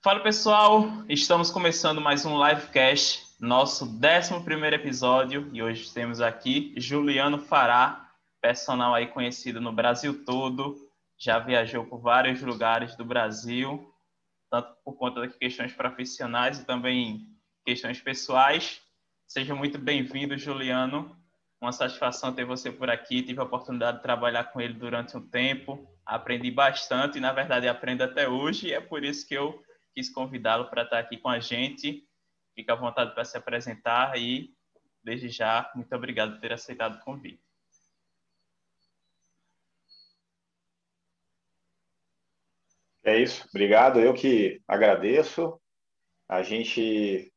Fala pessoal, estamos começando mais um livecast, nosso 11 episódio, e hoje temos aqui Juliano Fará, personal aí conhecido no Brasil todo, já viajou por vários lugares do Brasil, tanto por conta de questões profissionais e também questões pessoais. Seja muito bem-vindo, Juliano. Uma satisfação ter você por aqui. Tive a oportunidade de trabalhar com ele durante um tempo. Aprendi bastante e, na verdade, aprendo até hoje. E é por isso que eu quis convidá-lo para estar aqui com a gente. Fique à vontade para se apresentar e, desde já, muito obrigado por ter aceitado o convite. É isso, obrigado. Eu que agradeço. A gente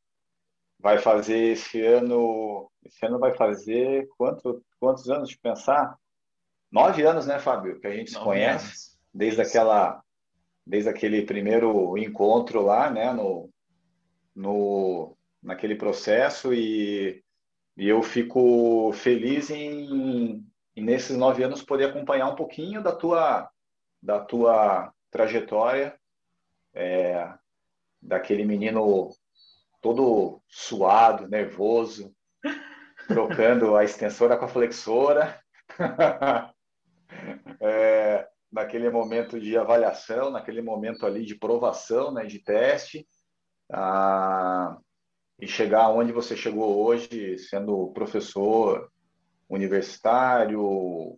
vai fazer esse ano. Esse ano vai fazer quanto, quantos anos de pensar? Nove anos, né, Fábio? Que a gente se conhece anos. desde aquela desde aquele primeiro encontro lá, né, no, no naquele processo e, e eu fico feliz em, em, nesses nove anos poder acompanhar um pouquinho da tua da tua trajetória é, daquele menino todo suado, nervoso, trocando a extensora com a flexora. é, naquele momento de avaliação, naquele momento ali de provação, né, de teste, ah, e chegar onde você chegou hoje, sendo professor universitário,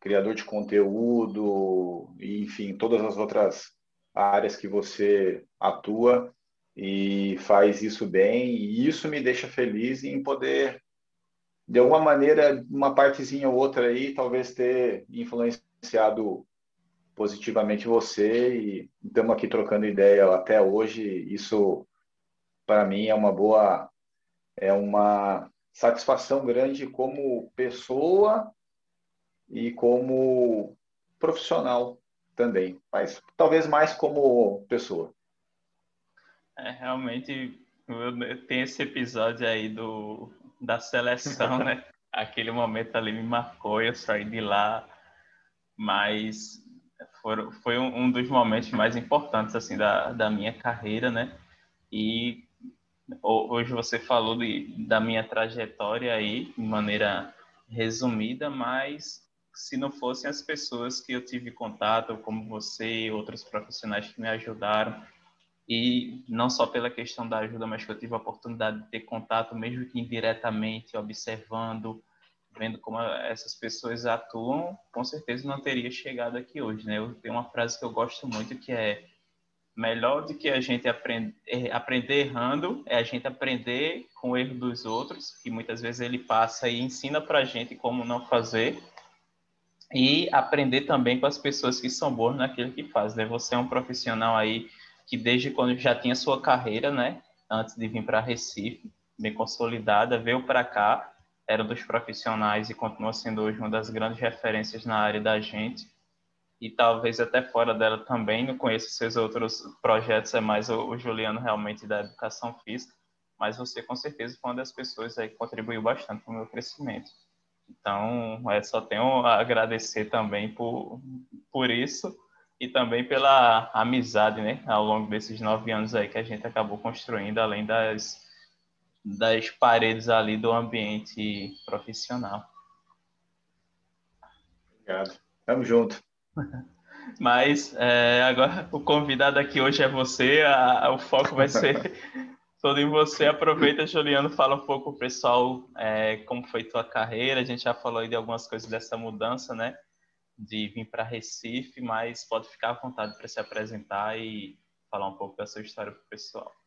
criador de conteúdo, e, enfim, todas as outras áreas que você atua e faz isso bem, e isso me deixa feliz em poder, de alguma maneira, uma partezinha ou outra aí, talvez ter influenciado positivamente você e estamos aqui trocando ideia até hoje. Isso, para mim, é uma boa, é uma satisfação grande como pessoa e como profissional também, mas talvez mais como pessoa. É, realmente, tem esse episódio aí do, da seleção, né? Aquele momento ali me marcou, eu saí de lá, mas for, foi um, um, dos momentos mais importantes assim da, da minha carreira, né? E hoje você falou de, da minha trajetória aí de maneira resumida, mas se não fossem as pessoas que eu tive contato, como você e outros profissionais que me ajudaram, e não só pela questão da ajuda, mas que eu tive a oportunidade de ter contato, mesmo que indiretamente, observando, vendo como essas pessoas atuam, com certeza não teria chegado aqui hoje, né? Eu tenho uma frase que eu gosto muito que é melhor do que a gente aprender, aprender errando é a gente aprender com o erro dos outros, que muitas vezes ele passa e ensina para a gente como não fazer, e aprender também com as pessoas que são boas naquilo que faz. Né? Você é um profissional aí que desde quando já tinha sua carreira, né, antes de vir para Recife, bem consolidada, veio para cá era dos profissionais e continua sendo hoje uma das grandes referências na área da gente. E talvez até fora dela também, não conheço seus outros projetos, é mais o, o Juliano realmente da educação física, mas você com certeza foi uma das pessoas aí que contribuiu bastante para o meu crescimento. Então, é, só tenho a agradecer também por, por isso e também pela amizade, né, ao longo desses nove anos aí que a gente acabou construindo, além das das paredes ali do ambiente profissional. Obrigado. Tamo junto. Mas é, agora o convidado aqui hoje é você, a, a, o foco vai ser todo em você. Aproveita, Juliano, fala um pouco pessoal é, como foi tua carreira. A gente já falou aí de algumas coisas dessa mudança, né? De vir para Recife, mas pode ficar à vontade para se apresentar e falar um pouco da sua história para o pessoal.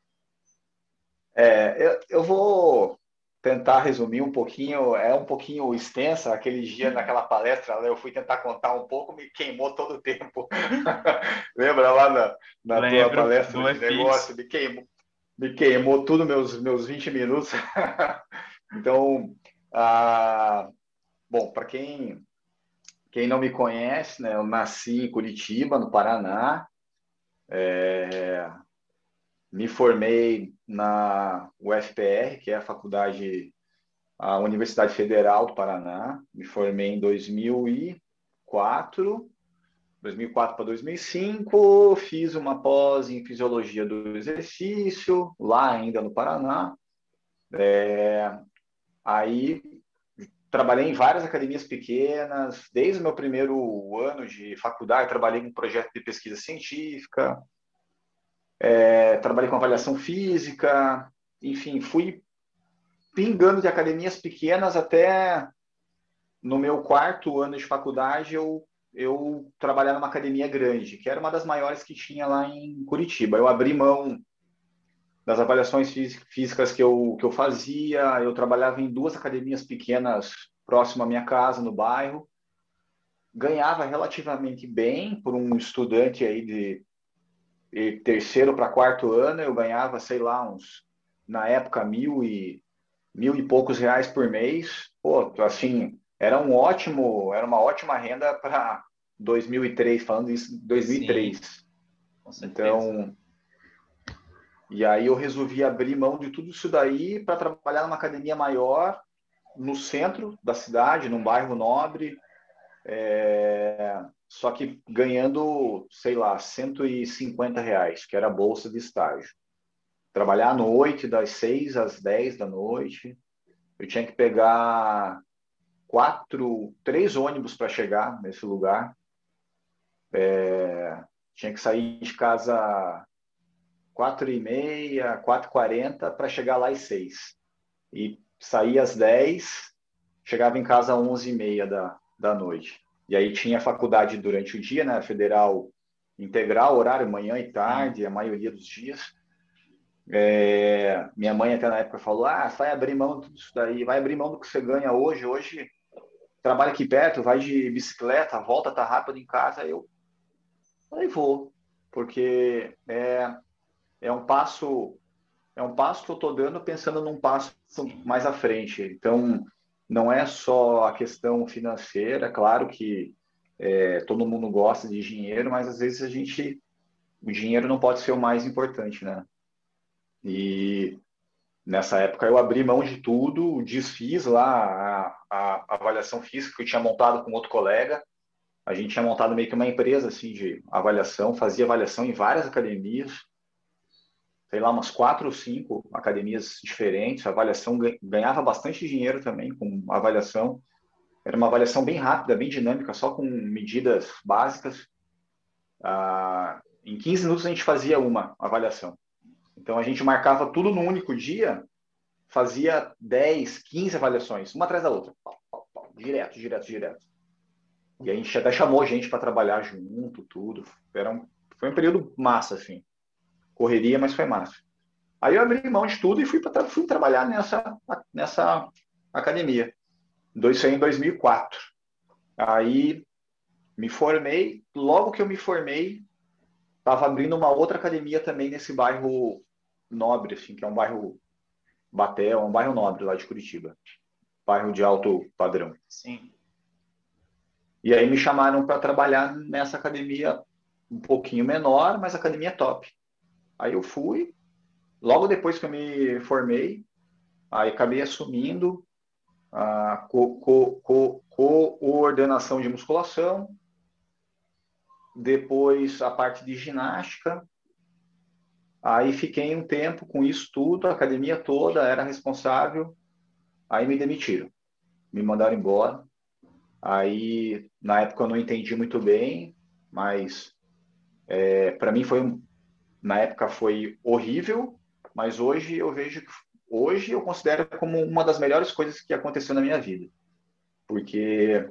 É, eu, eu vou tentar resumir um pouquinho, é um pouquinho extensa. Aquele dia, naquela palestra, eu fui tentar contar um pouco, me queimou todo o tempo. Lembra lá na, na tua palestra de negócio? Me queimou, me queimou tudo meus, meus 20 minutos. então, ah, bom, para quem, quem não me conhece, né, eu nasci em Curitiba, no Paraná. É, me formei na UFPR, que é a faculdade, a Universidade Federal do Paraná. Me formei em 2004 2004 para 2005, fiz uma pós em fisiologia do exercício, lá ainda no Paraná. É, aí trabalhei em várias academias pequenas, desde o meu primeiro ano de faculdade, trabalhei em um projeto de pesquisa científica, é, trabalhei com avaliação física, enfim, fui pingando de academias pequenas até no meu quarto ano de faculdade eu eu trabalhar numa academia grande, que era uma das maiores que tinha lá em Curitiba. Eu abri mão das avaliações físicas que eu, que eu fazia, eu trabalhava em duas academias pequenas próximo à minha casa, no bairro, ganhava relativamente bem por um estudante aí de, de terceiro para quarto ano, eu ganhava, sei lá, uns, na época, mil e, mil e poucos reais por mês, pô, assim, era um ótimo, era uma ótima renda para 2003, falando isso 2003. Sim, então, e aí eu resolvi abrir mão de tudo isso daí para trabalhar numa academia maior no centro da cidade, num bairro nobre, é... só que ganhando, sei lá, 150 reais, que era a bolsa de estágio. Trabalhar à noite, das 6 às 10 da noite. Eu tinha que pegar quatro, três ônibus para chegar nesse lugar. É, tinha que sair de casa quatro e meia, quatro quarenta para chegar lá às seis. E saía às dez, chegava em casa às onze e meia da, da noite. E aí tinha faculdade durante o dia, né? Federal integral, horário manhã e tarde, a maioria dos dias. É, minha mãe até na época falou, ah, vai abrir mão disso daí, vai abrir mão do que você ganha hoje. Hoje trabalha aqui perto, vai de bicicleta, volta, tá rápido em casa, eu aí vou, porque é, é um passo é um passo que eu estou dando pensando num passo mais à frente. Então, não é só a questão financeira, claro que é, todo mundo gosta de dinheiro, mas às vezes a gente o dinheiro não pode ser o mais importante, né? E Nessa época eu abri mão de tudo, desfiz lá a, a, avaliação física que eu tinha montado com outro colega. A gente tinha montado meio que uma empresa assim de avaliação, fazia avaliação em várias academias, sei lá, umas quatro ou cinco academias diferentes. A avaliação ganhava bastante dinheiro também com avaliação. Era uma avaliação bem rápida, bem dinâmica, só com medidas básicas. Ah, em 15 minutos a gente fazia uma avaliação. Então a gente marcava tudo no único dia, fazia 10, 15 avaliações, uma atrás da outra. Direto, direto, direto. E a gente até chamou gente para trabalhar junto, tudo. Era um, foi um período massa, assim. Correria, mas foi massa. Aí eu abri mão de tudo e fui, pra, fui trabalhar nessa, nessa academia. Isso aí em 2004. Aí me formei. Logo que eu me formei, estava abrindo uma outra academia também nesse bairro nobre, assim, que é um bairro Batel, é um bairro nobre lá de Curitiba. Bairro de alto padrão. Sim. E aí me chamaram para trabalhar nessa academia um pouquinho menor, mas academia top. Aí eu fui, logo depois que eu me formei, aí acabei assumindo a coordenação de musculação, depois a parte de ginástica. Aí fiquei um tempo com isso tudo, a academia toda era responsável. Aí me demitiram, me mandaram embora. Aí, na época, eu não entendi muito bem, mas é, para mim foi, na época, foi horrível, mas hoje eu vejo que hoje eu considero como uma das melhores coisas que aconteceu na minha vida. Porque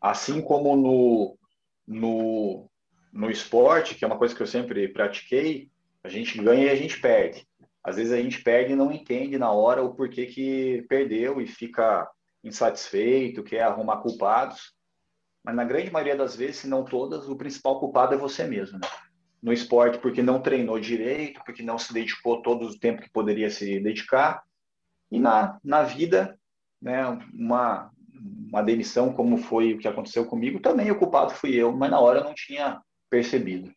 assim como no, no, no esporte, que é uma coisa que eu sempre pratiquei, a gente ganha e a gente perde. Às vezes a gente perde e não entende na hora o porquê que perdeu e fica insatisfeito, quer arrumar culpados. Mas na grande maioria das vezes, se não todas, o principal culpado é você mesmo. Né? No esporte, porque não treinou direito, porque não se dedicou todo o tempo que poderia se dedicar. E na, na vida, né, uma, uma demissão, como foi o que aconteceu comigo, também o culpado fui eu, mas na hora eu não tinha percebido.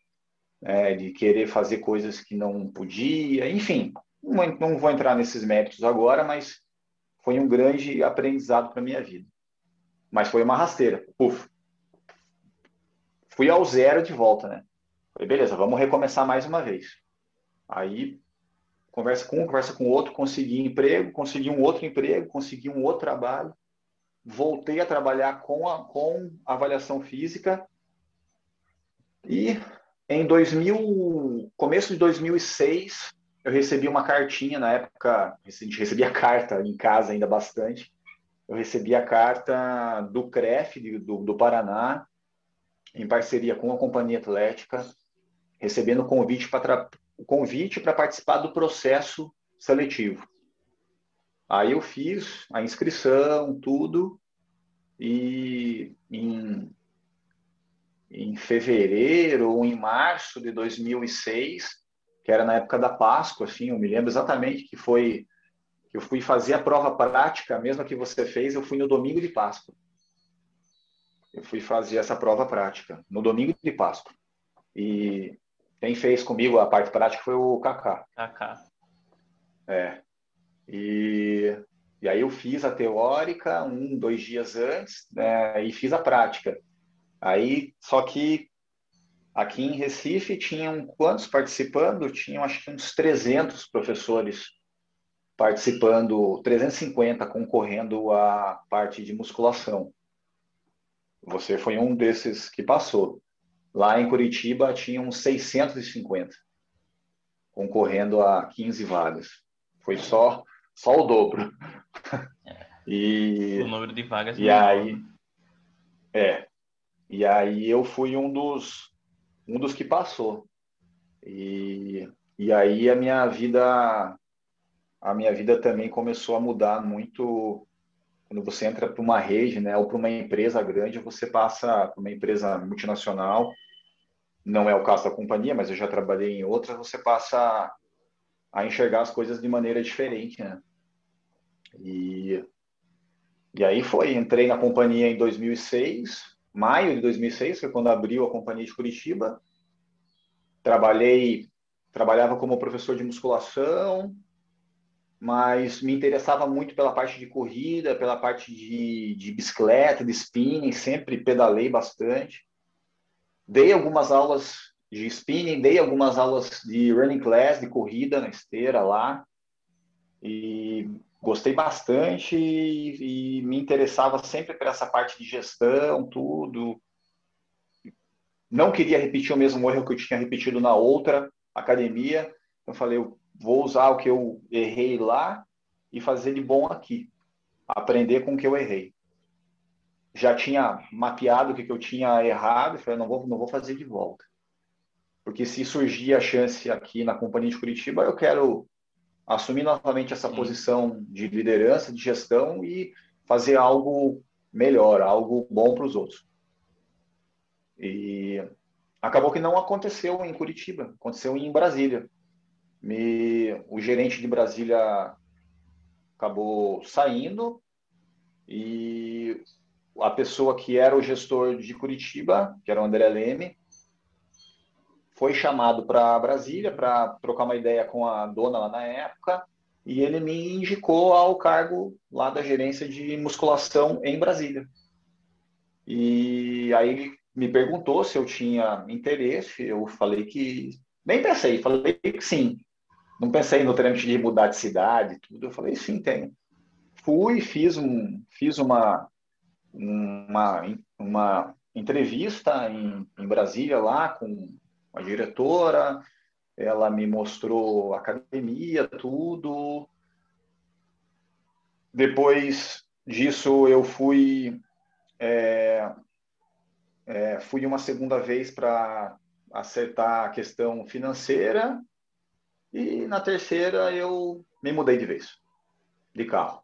É, de querer fazer coisas que não podia, enfim, não, não vou entrar nesses méritos agora, mas foi um grande aprendizado para minha vida. Mas foi uma rasteira, puf. fui ao zero de volta, né? Falei, beleza, vamos recomeçar mais uma vez. Aí, conversa com um, conversa com outro, consegui emprego, consegui um outro emprego, consegui um outro trabalho. Voltei a trabalhar com, a, com avaliação física. E em 2000, começo de 2006, eu recebi uma cartinha, na época, a gente recebia carta em casa ainda bastante, eu recebi a carta do CREF, do, do Paraná, em parceria com a Companhia Atlética, recebendo convite para o convite para participar do processo seletivo. Aí eu fiz a inscrição, tudo, e em, em fevereiro ou em março de 2006 que era na época da Páscoa, assim, eu me lembro exatamente que foi que eu fui fazer a prova prática, a mesma que você fez, eu fui no domingo de Páscoa. Eu fui fazer essa prova prática no domingo de Páscoa. E quem fez comigo a parte prática foi o Kaká. Kaká. É. E, e aí eu fiz a teórica um, dois dias antes, né, e fiz a prática. Aí, só que Aqui em Recife tinham quantos participando? Tinham acho que uns 300 professores participando, 350 concorrendo à parte de musculação. Você foi um desses que passou. Lá em Curitiba tinham 650 concorrendo a 15 vagas. Foi só só o dobro. É. E o número de vagas. E aí é. E aí eu fui um dos um dos que passou. E, e aí a minha vida a minha vida também começou a mudar muito quando você entra para uma rede, né, ou para uma empresa grande, você passa para uma empresa multinacional. Não é o caso da companhia, mas eu já trabalhei em outras, você passa a enxergar as coisas de maneira diferente, né? E e aí foi, entrei na companhia em 2006, maio de 2006, foi quando abriu a companhia de Curitiba. Trabalhei, trabalhava como professor de musculação, mas me interessava muito pela parte de corrida, pela parte de, de bicicleta, de spinning, sempre pedalei bastante. Dei algumas aulas de spinning, dei algumas aulas de running class, de corrida na esteira lá. E gostei bastante e, e, me interessava sempre por essa parte de gestão, tudo. Não queria repetir o mesmo erro que eu tinha repetido na outra academia. Eu falei, eu vou usar o que eu errei lá e fazer de bom aqui. Aprender com o que eu errei. Já tinha mapeado o que eu tinha errado e falei, não vou, não vou fazer de volta. Porque se surgir a chance aqui na Companhia de Curitiba, eu quero assumir novamente essa Sim. posição de liderança, de gestão e fazer algo melhor, algo bom para os outros. E acabou que não aconteceu em Curitiba, aconteceu em Brasília. Me, o gerente de Brasília acabou saindo e a pessoa que era o gestor de Curitiba, que era o André Leme, foi chamado para Brasília para trocar uma ideia com a dona lá na época e ele me indicou ao cargo lá da gerência de musculação em Brasília. E aí ele me perguntou se eu tinha interesse, eu falei que nem pensei, falei que sim. Não pensei no trâmite de mudar de cidade, tudo. Eu falei sim, tenho. Fui, fiz um, fiz uma uma, uma entrevista em, em Brasília lá com a diretora, ela me mostrou academia, tudo. Depois disso, eu fui é, é, fui uma segunda vez para acertar a questão financeira e na terceira eu me mudei de vez, de carro.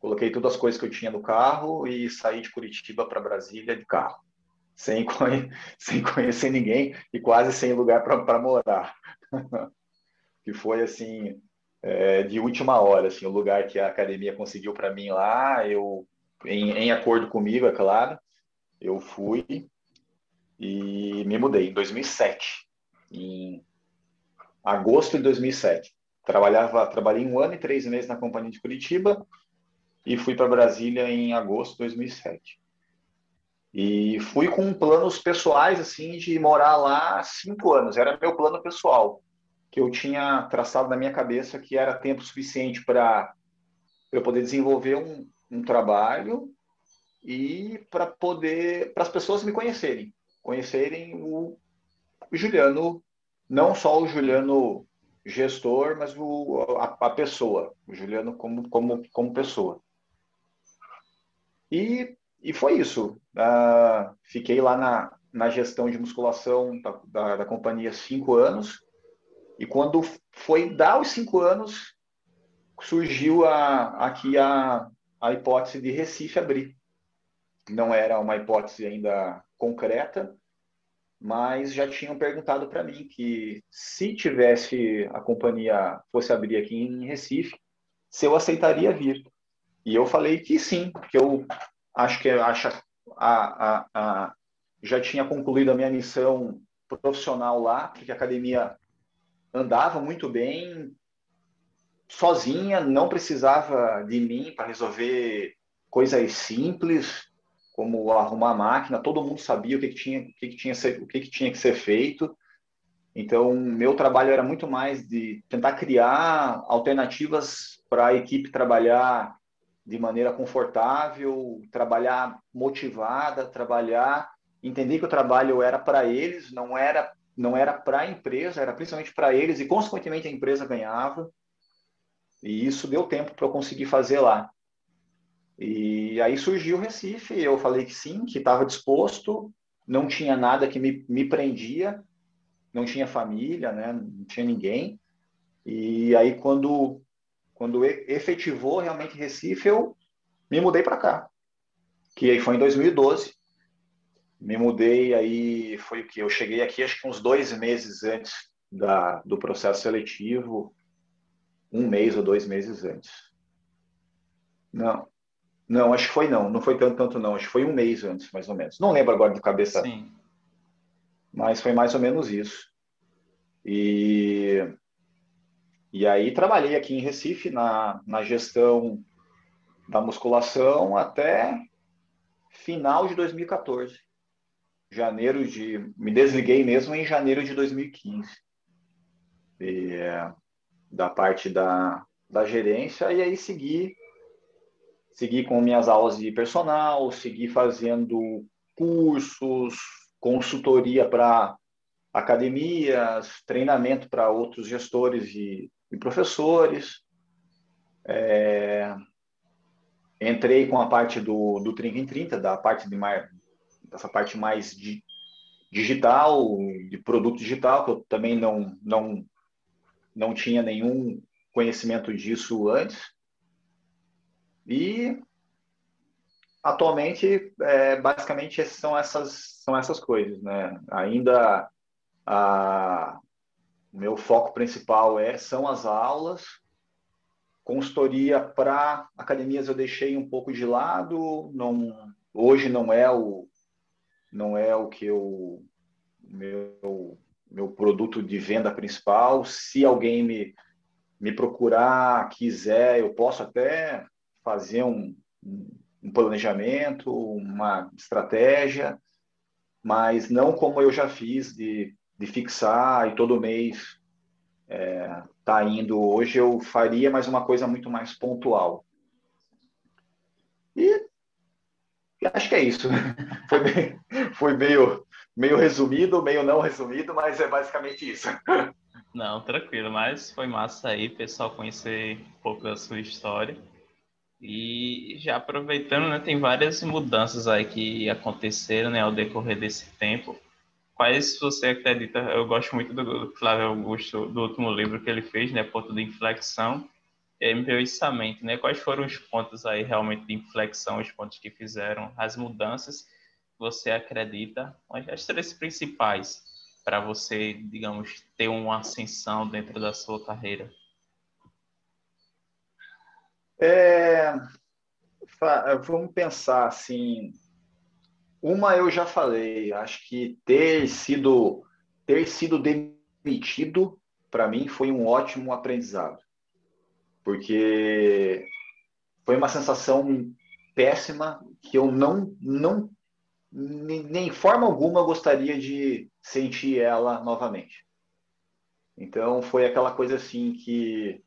Coloquei todas as coisas que eu tinha no carro e saí de Curitiba para Brasília de carro sem, conhe sem conhecer ninguém e quase sem lugar para morar. que foi assim é, de última hora, assim, o lugar que a academia conseguiu para mim lá, eu em, em acordo comigo, é claro, eu fui e me mudei em 2007, em agosto de 2007. Trabalhava, trabalhei um ano e três meses na companhia de Curitiba e fui para Brasília em agosto de 2007. E fui com planos pessoais, assim, de morar lá cinco anos. Era meu plano pessoal, que eu tinha traçado na minha cabeça que era tempo suficiente para eu poder desenvolver um, um trabalho e para poder, para as pessoas me conhecerem. Conhecerem o, Juliano, não só o Juliano gestor, mas o, a, a, pessoa, o Juliano como, como, como pessoa. E, e foi isso. Uh, fiquei lá na, na gestão de musculação da, da, da, companhia cinco anos. E quando foi dar os cinco anos, surgiu a, aqui a, a hipótese de Recife abrir. Não era uma hipótese ainda concreta, mas já tinham perguntado para mim que se tivesse a companhia fosse abrir aqui em Recife, se eu aceitaria vir. E eu falei que sim, porque eu acho que acho, a, a, a, já tinha concluído a minha missão profissional lá, porque a academia andava muito bem, sozinha, não precisava de mim para resolver coisas simples, como arrumar a máquina, todo mundo sabia o que, que tinha, o que, que tinha, o que, que tinha que ser feito. Então, meu trabalho era muito mais de tentar criar alternativas para a equipe trabalhar de maneira confortável, trabalhar motivada, trabalhar, entender que o trabalho era para eles, não era não era para a empresa, era principalmente para eles e consequentemente a empresa ganhava. E isso deu tempo para eu conseguir fazer lá. E aí surgiu o Recife, eu falei que sim, que estava disposto, não tinha nada que me, me prendia, não tinha família, né? não tinha ninguém. E aí quando quando efetivou realmente Recife, eu me mudei para cá. Que aí foi em 2012. Me mudei aí, foi o que? Eu cheguei aqui acho que uns dois meses antes da, do processo seletivo, um mês ou dois meses antes. Não, não, acho que foi não. Não foi tanto, tanto não. Acho que foi um mês antes, mais ou menos. Não lembro agora de cabeça. Sim. Mas foi mais ou menos isso. E, e aí trabalhei aqui em Recife na, na gestão da musculação até final de 2014. Janeiro de. Me desliguei mesmo em janeiro de 2015. E, da parte da, da gerência, e aí segui segui com minhas aulas de personal, segui fazendo cursos, consultoria para academias, treinamento para outros gestores e, e professores. É, entrei com a parte do, do 30 em 30, da parte de mais, dessa parte mais de, digital, de produto digital, que eu também não, não, não tinha nenhum conhecimento disso antes. E atualmente, é, basicamente, são essas, são essas coisas. Né? Ainda a, o meu foco principal é, são as aulas. Consultoria para academias eu deixei um pouco de lado. Não, hoje não é o, não é o que eu meu meu produto de venda principal. Se alguém me, me procurar, quiser, eu posso até fazer um, um planejamento, uma estratégia, mas não como eu já fiz de, de fixar e todo mês é, tá indo. Hoje eu faria mais uma coisa muito mais pontual. E, e acho que é isso. Foi, foi meio, meio resumido, meio não resumido, mas é basicamente isso. Não, tranquilo, mas foi massa aí, pessoal, conhecer um pouco da sua história. E já aproveitando, né, tem várias mudanças aí que aconteceram né, ao decorrer desse tempo. Quais você acredita? Eu gosto muito do Flávio Augusto, do último livro que ele fez, né, Ponto de Inflexão, e empreendimento, né? Quais foram os pontos aí realmente de inflexão, os pontos que fizeram as mudanças você acredita? As três principais para você, digamos, ter uma ascensão dentro da sua carreira. É, vamos pensar assim. Uma eu já falei, acho que ter sido ter sido demitido para mim foi um ótimo aprendizado, porque foi uma sensação péssima que eu não não nem forma alguma gostaria de sentir ela novamente. Então foi aquela coisa assim que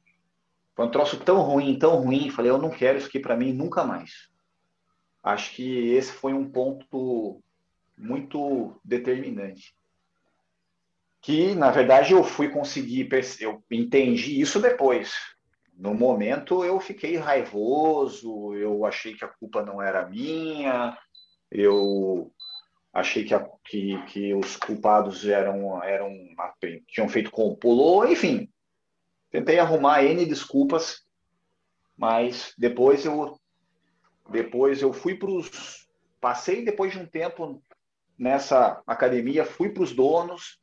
foi um troço tão ruim, tão ruim, falei, eu não quero isso aqui para mim nunca mais. Acho que esse foi um ponto muito determinante. Que, na verdade, eu fui conseguir, eu entendi isso depois. No momento, eu fiquei raivoso, eu achei que a culpa não era minha, eu achei que, a, que, que os culpados eram, eram tinham feito pulou, enfim. Tentei arrumar N desculpas, mas depois eu depois eu fui para os passei depois de um tempo nessa academia, fui para os donos,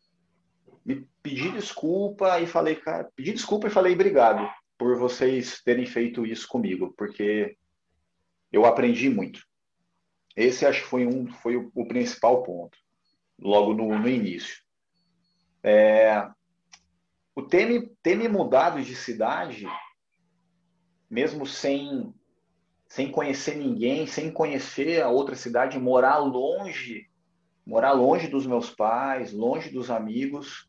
me pedi desculpa e falei, cara, pedi desculpa e falei obrigado por vocês terem feito isso comigo, porque eu aprendi muito. Esse acho que foi um foi o, o principal ponto, logo no, no início. É, o ter me, ter me mudado de cidade, mesmo sem sem conhecer ninguém, sem conhecer a outra cidade, morar longe, morar longe dos meus pais, longe dos amigos,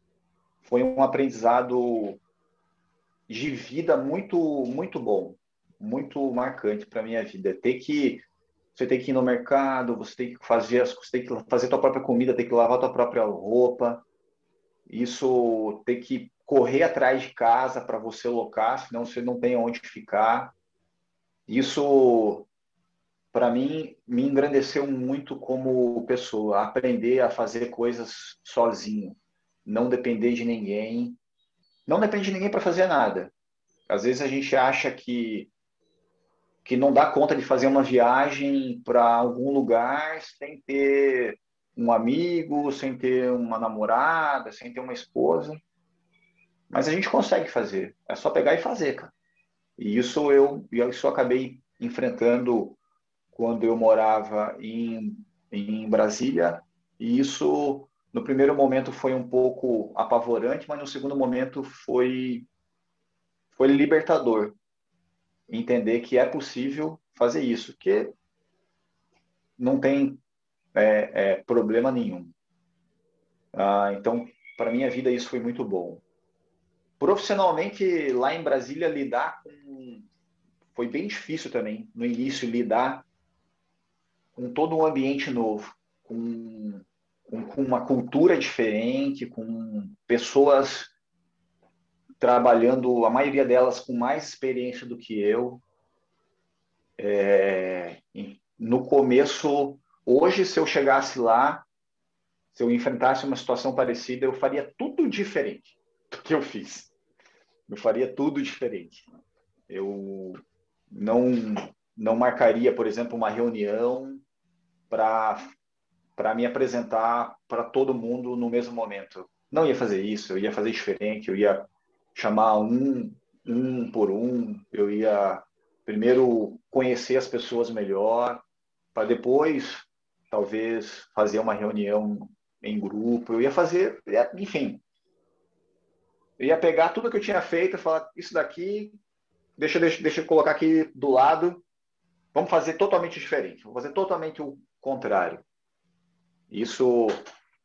foi um aprendizado de vida muito muito bom, muito marcante para minha vida. Ter que você tem que ir no mercado, você tem que fazer as, você tem que fazer tua própria comida, tem que lavar tua própria roupa. Isso tem que correr atrás de casa para você locar, senão você não tem onde ficar. Isso para mim me engrandeceu muito como pessoa, aprender a fazer coisas sozinho, não depender de ninguém. Não depende de ninguém para fazer nada. Às vezes a gente acha que que não dá conta de fazer uma viagem para algum lugar sem ter um amigo, sem ter uma namorada, sem ter uma esposa. Mas a gente consegue fazer. É só pegar e fazer, cara. E isso eu, isso eu acabei enfrentando quando eu morava em, em Brasília. E isso, no primeiro momento, foi um pouco apavorante, mas no segundo momento foi, foi libertador entender que é possível fazer isso, que não tem é, é, problema nenhum. Ah, então, para minha vida isso foi muito bom. Profissionalmente, lá em Brasília, lidar com foi bem difícil também no início lidar com todo um ambiente novo, com, com, com uma cultura diferente, com pessoas trabalhando, a maioria delas com mais experiência do que eu. É, no começo, hoje, se eu chegasse lá, se eu enfrentasse uma situação parecida, eu faria tudo diferente do que eu fiz. Eu faria tudo diferente. Eu não não marcaria, por exemplo, uma reunião para para me apresentar para todo mundo no mesmo momento. Não ia fazer isso, eu ia fazer diferente, eu ia chamar um, um por um, eu ia primeiro conhecer as pessoas melhor, para depois talvez fazer uma reunião em grupo, eu ia fazer, enfim, eu ia pegar tudo que eu tinha feito falar, isso daqui, deixa, deixa, deixa eu colocar aqui do lado, vamos fazer totalmente diferente, vamos fazer totalmente o contrário. Isso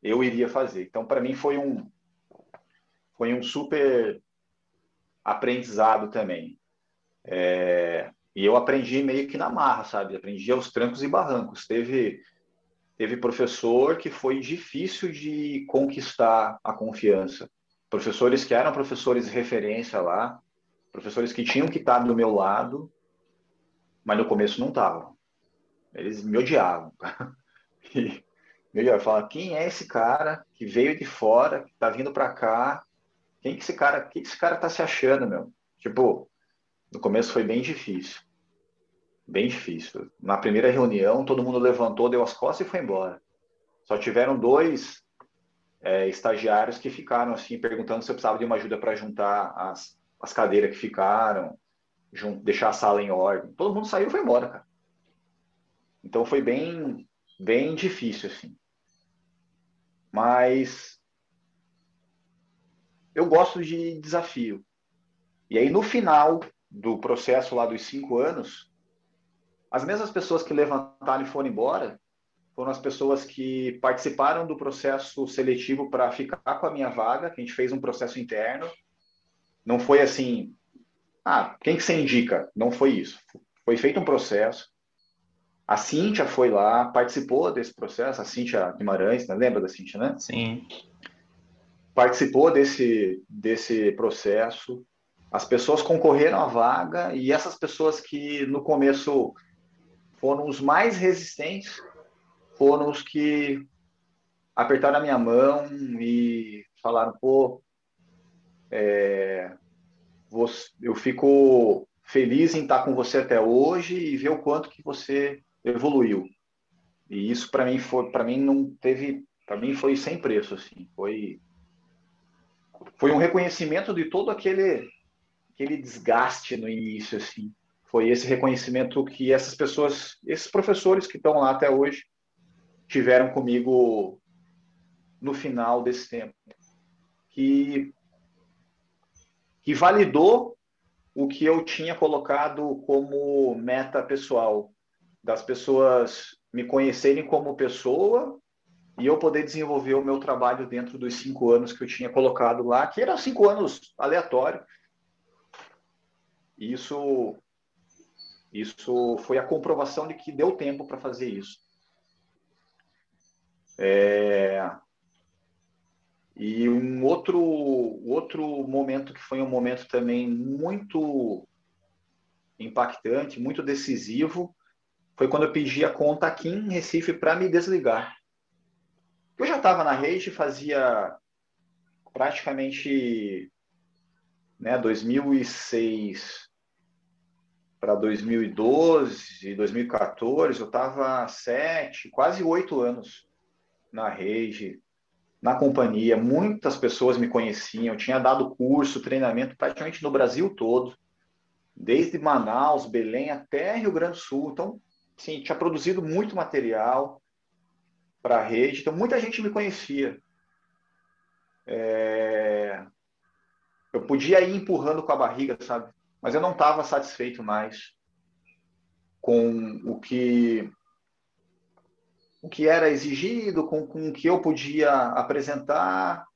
eu iria fazer. Então, para mim, foi um, foi um super aprendizado também. É, e eu aprendi meio que na marra, sabe? Aprendi aos trancos e barrancos. Teve, teve professor que foi difícil de conquistar a confiança. Professores que eram professores referência lá, professores que tinham que estar do meu lado, mas no começo não estavam. Eles me odiavam. e, me odiavam. Quem é esse cara que veio de fora, que está vindo para cá quem que esse cara, que esse cara tá se achando, meu? Tipo, no começo foi bem difícil. Bem difícil. Na primeira reunião, todo mundo levantou, deu as costas e foi embora. Só tiveram dois é, estagiários que ficaram assim, perguntando se eu precisava de uma ajuda para juntar as, as cadeiras que ficaram, deixar a sala em ordem. Todo mundo saiu e foi embora, cara. Então foi bem, bem difícil, assim. Mas eu gosto de desafio. E aí, no final do processo lá dos cinco anos, as mesmas pessoas que levantaram e foram embora, foram as pessoas que participaram do processo seletivo para ficar com a minha vaga, que a gente fez um processo interno. Não foi assim, ah, quem que você indica? Não foi isso. Foi feito um processo. A Cíntia foi lá, participou desse processo, a Cíntia Guimarães, né? lembra da Cíntia, né? Sim. Participou desse, desse processo. As pessoas concorreram à vaga e essas pessoas que no começo foram os mais resistentes foram os que apertaram a minha mão e falaram, pô, é, eu fico feliz em estar com você até hoje e ver o quanto que você evoluiu. E isso para mim foi, para mim não teve, para mim foi sem preço assim, foi foi um reconhecimento de todo aquele aquele desgaste no início assim. Foi esse reconhecimento que essas pessoas, esses professores que estão lá até hoje tiveram comigo no final desse tempo, que que validou o que eu tinha colocado como meta pessoal, das pessoas me conhecerem como pessoa e eu poder desenvolver o meu trabalho dentro dos cinco anos que eu tinha colocado lá, que eram cinco anos aleatório. Isso, isso foi a comprovação de que deu tempo para fazer isso. É, e um outro, outro momento que foi um momento também muito impactante, muito decisivo, foi quando eu pedi a conta aqui em Recife para me desligar. Eu já estava na rede, fazia praticamente né, 2006 para 2012, 2014, eu estava sete, quase oito anos na rede, na companhia, muitas pessoas me conheciam, eu tinha dado curso, treinamento praticamente no Brasil todo, desde Manaus, Belém até Rio Grande do Sul. Então, sim, tinha produzido muito material para a rede, então muita gente me conhecia. É... Eu podia ir empurrando com a barriga, sabe? Mas eu não estava satisfeito mais com o que o que era exigido, com, com o que eu podia apresentar.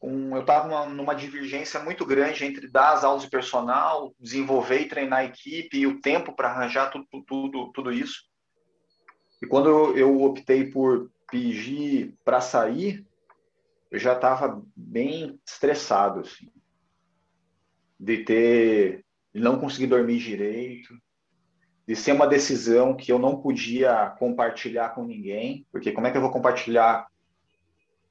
Com, eu estava numa, numa, divergência muito grande entre dar as aulas de personal, desenvolver e treinar a equipe e o tempo para arranjar tudo, tudo, tudo isso. E quando eu, eu optei por pedir para sair, eu já estava bem estressado, assim, de ter, de não conseguir dormir direito, de ser uma decisão que eu não podia compartilhar com ninguém, porque como é que eu vou compartilhar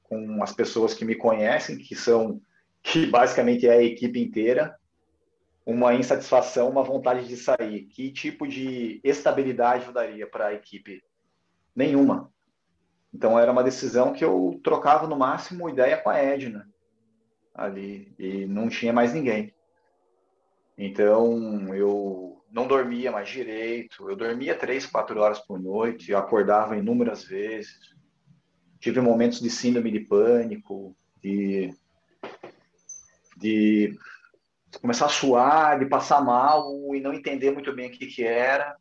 com as pessoas que me conhecem, que são que basicamente é a equipe inteira, uma insatisfação, uma vontade de sair. Que tipo de estabilidade eu daria para a equipe? Nenhuma. Então era uma decisão que eu trocava no máximo ideia com a Edna ali e não tinha mais ninguém. Então eu não dormia mais direito. Eu dormia três, quatro horas por noite, eu acordava inúmeras vezes. Tive momentos de síndrome de pânico, de, de começar a suar, de passar mal e não entender muito bem o que, que era,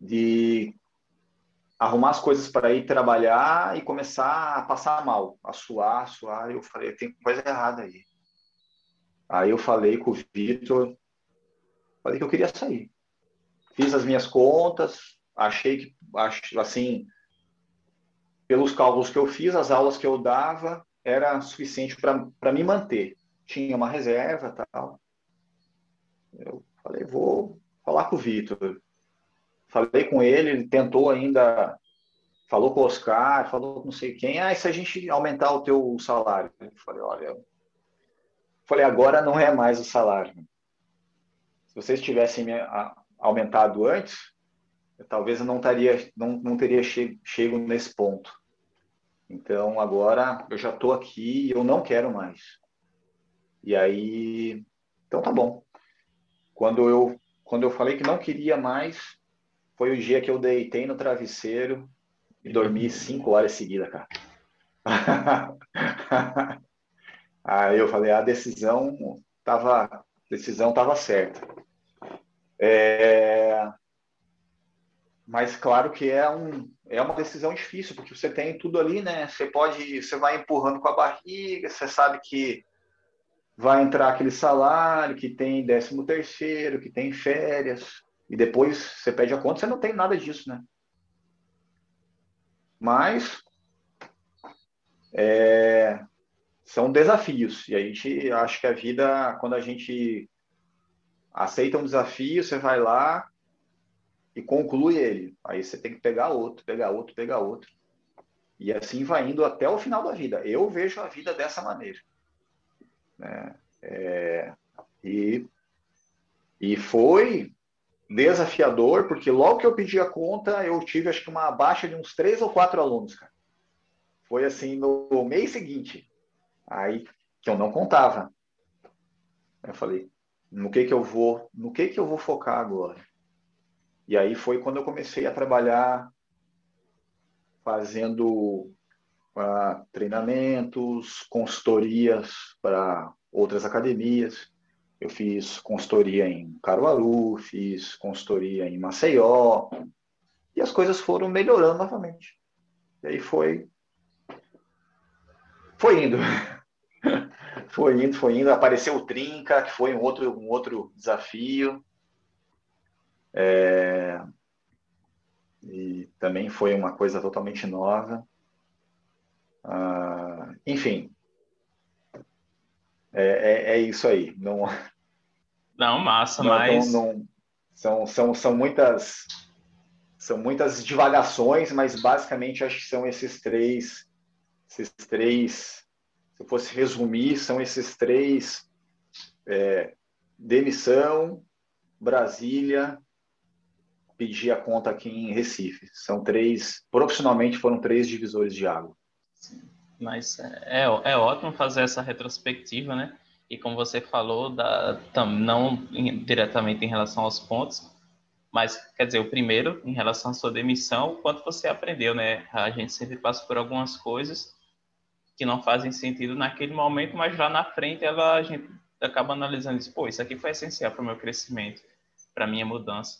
de arrumar as coisas para ir trabalhar e começar a passar mal, a suar, a suar. Eu falei, tem coisa errada aí. Aí eu falei com o Vitor, Falei que eu queria sair. Fiz as minhas contas, achei que, assim, pelos cálculos que eu fiz, as aulas que eu dava era suficiente para me manter. Tinha uma reserva tal. Eu falei, vou falar com o Vitor. Falei com ele, ele tentou ainda, falou com o Oscar, falou com não sei quem. Ah, e se a gente aumentar o teu salário? Eu falei, olha, falei, agora não é mais o salário se vocês tivessem me aumentado antes, eu, talvez eu não, taria, não, não teria che chego nesse ponto. Então, agora eu já estou aqui e eu não quero mais. E aí, então tá bom. Quando eu, quando eu falei que não queria mais, foi o dia que eu deitei no travesseiro e dormi cinco horas seguidas, cara. aí eu falei, a decisão estava decisão estava certa. É... mas claro que é, um, é uma decisão difícil, porque você tem tudo ali, né? Você pode, você vai empurrando com a barriga, você sabe que vai entrar aquele salário, que tem décimo terceiro, que tem férias, e depois você pede a conta, você não tem nada disso, né? Mas é, são desafios, e a gente acha que a vida, quando a gente aceita um desafio, você vai lá, e conclui ele. Aí você tem que pegar outro, pegar outro, pegar outro. E assim vai indo até o final da vida. Eu vejo a vida dessa maneira. Né? É, e, e foi desafiador, porque logo que eu pedi a conta, eu tive acho que uma baixa de uns três ou quatro alunos, cara. Foi assim no mês seguinte. Aí que eu não contava. Eu falei, no que que eu vou, no que que eu vou focar agora? E aí foi quando eu comecei a trabalhar fazendo uh, treinamentos, consultorias para outras academias. Eu fiz consultoria em Caruaru, fiz consultoria em Maceió, e as coisas foram melhorando novamente. E aí foi foi indo. foi indo, foi indo. Apareceu o Trinca, que foi um outro, um outro desafio. É, e também foi uma coisa totalmente nova. Ah, enfim, é, é, é, isso aí. Não, não massa, não, mas não, são, são, são muitas são muitas divagações, mas basicamente acho que são esses três esses três se eu fosse resumir são esses três é, demissão Brasília pedir a conta aqui em Recife. São três, profissionalmente foram três divisores de água. Sim, mas é, é, é ótimo fazer essa retrospectiva, né? E como você falou, da, não diretamente em relação aos pontos, mas quer dizer, o primeiro, em relação à sua demissão, o quanto você aprendeu, né? A gente sempre passa por algumas coisas que não fazem sentido naquele momento, mas lá na frente ela, a gente acaba analisando isso, pô, isso aqui foi essencial para o meu crescimento, para a minha mudança.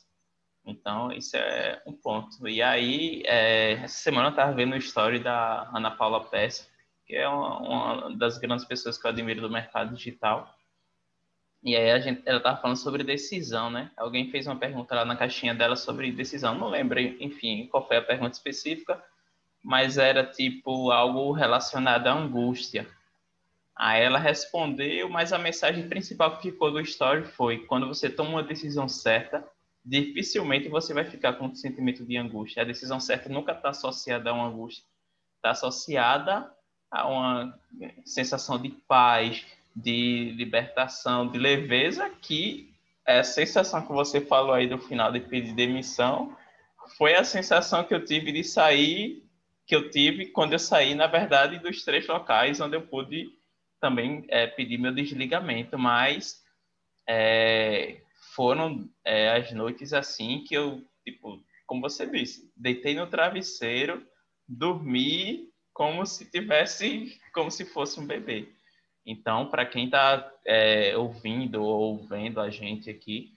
Então, isso é um ponto. E aí, é, essa semana eu estava vendo a história da Ana Paula Pérez, que é uma, uma, das grandes pessoas que eu admiro do mercado digital. E aí a gente, ela estava falando sobre decisão, né? Alguém fez uma pergunta lá na caixinha dela sobre decisão. Não lembro, enfim, qual foi a pergunta específica, mas era tipo algo relacionado à angústia. Aí ela respondeu, mas a mensagem principal que ficou do story foi: quando você toma uma decisão certa, dificilmente você vai ficar com um sentimento de angústia. A decisão certa nunca está associada a uma angústia, está associada a uma sensação de paz, de libertação, de leveza, que é a sensação que você falou aí do final de pedir demissão foi a sensação que eu tive de sair, que eu tive quando eu saí, na verdade, dos três locais onde eu pude também é, pedir meu desligamento, mas é, foram é, as noites assim que eu, tipo, como você disse, deitei no travesseiro, dormi como se tivesse, como se fosse um bebê. Então, para quem está é, ouvindo ou vendo a gente aqui,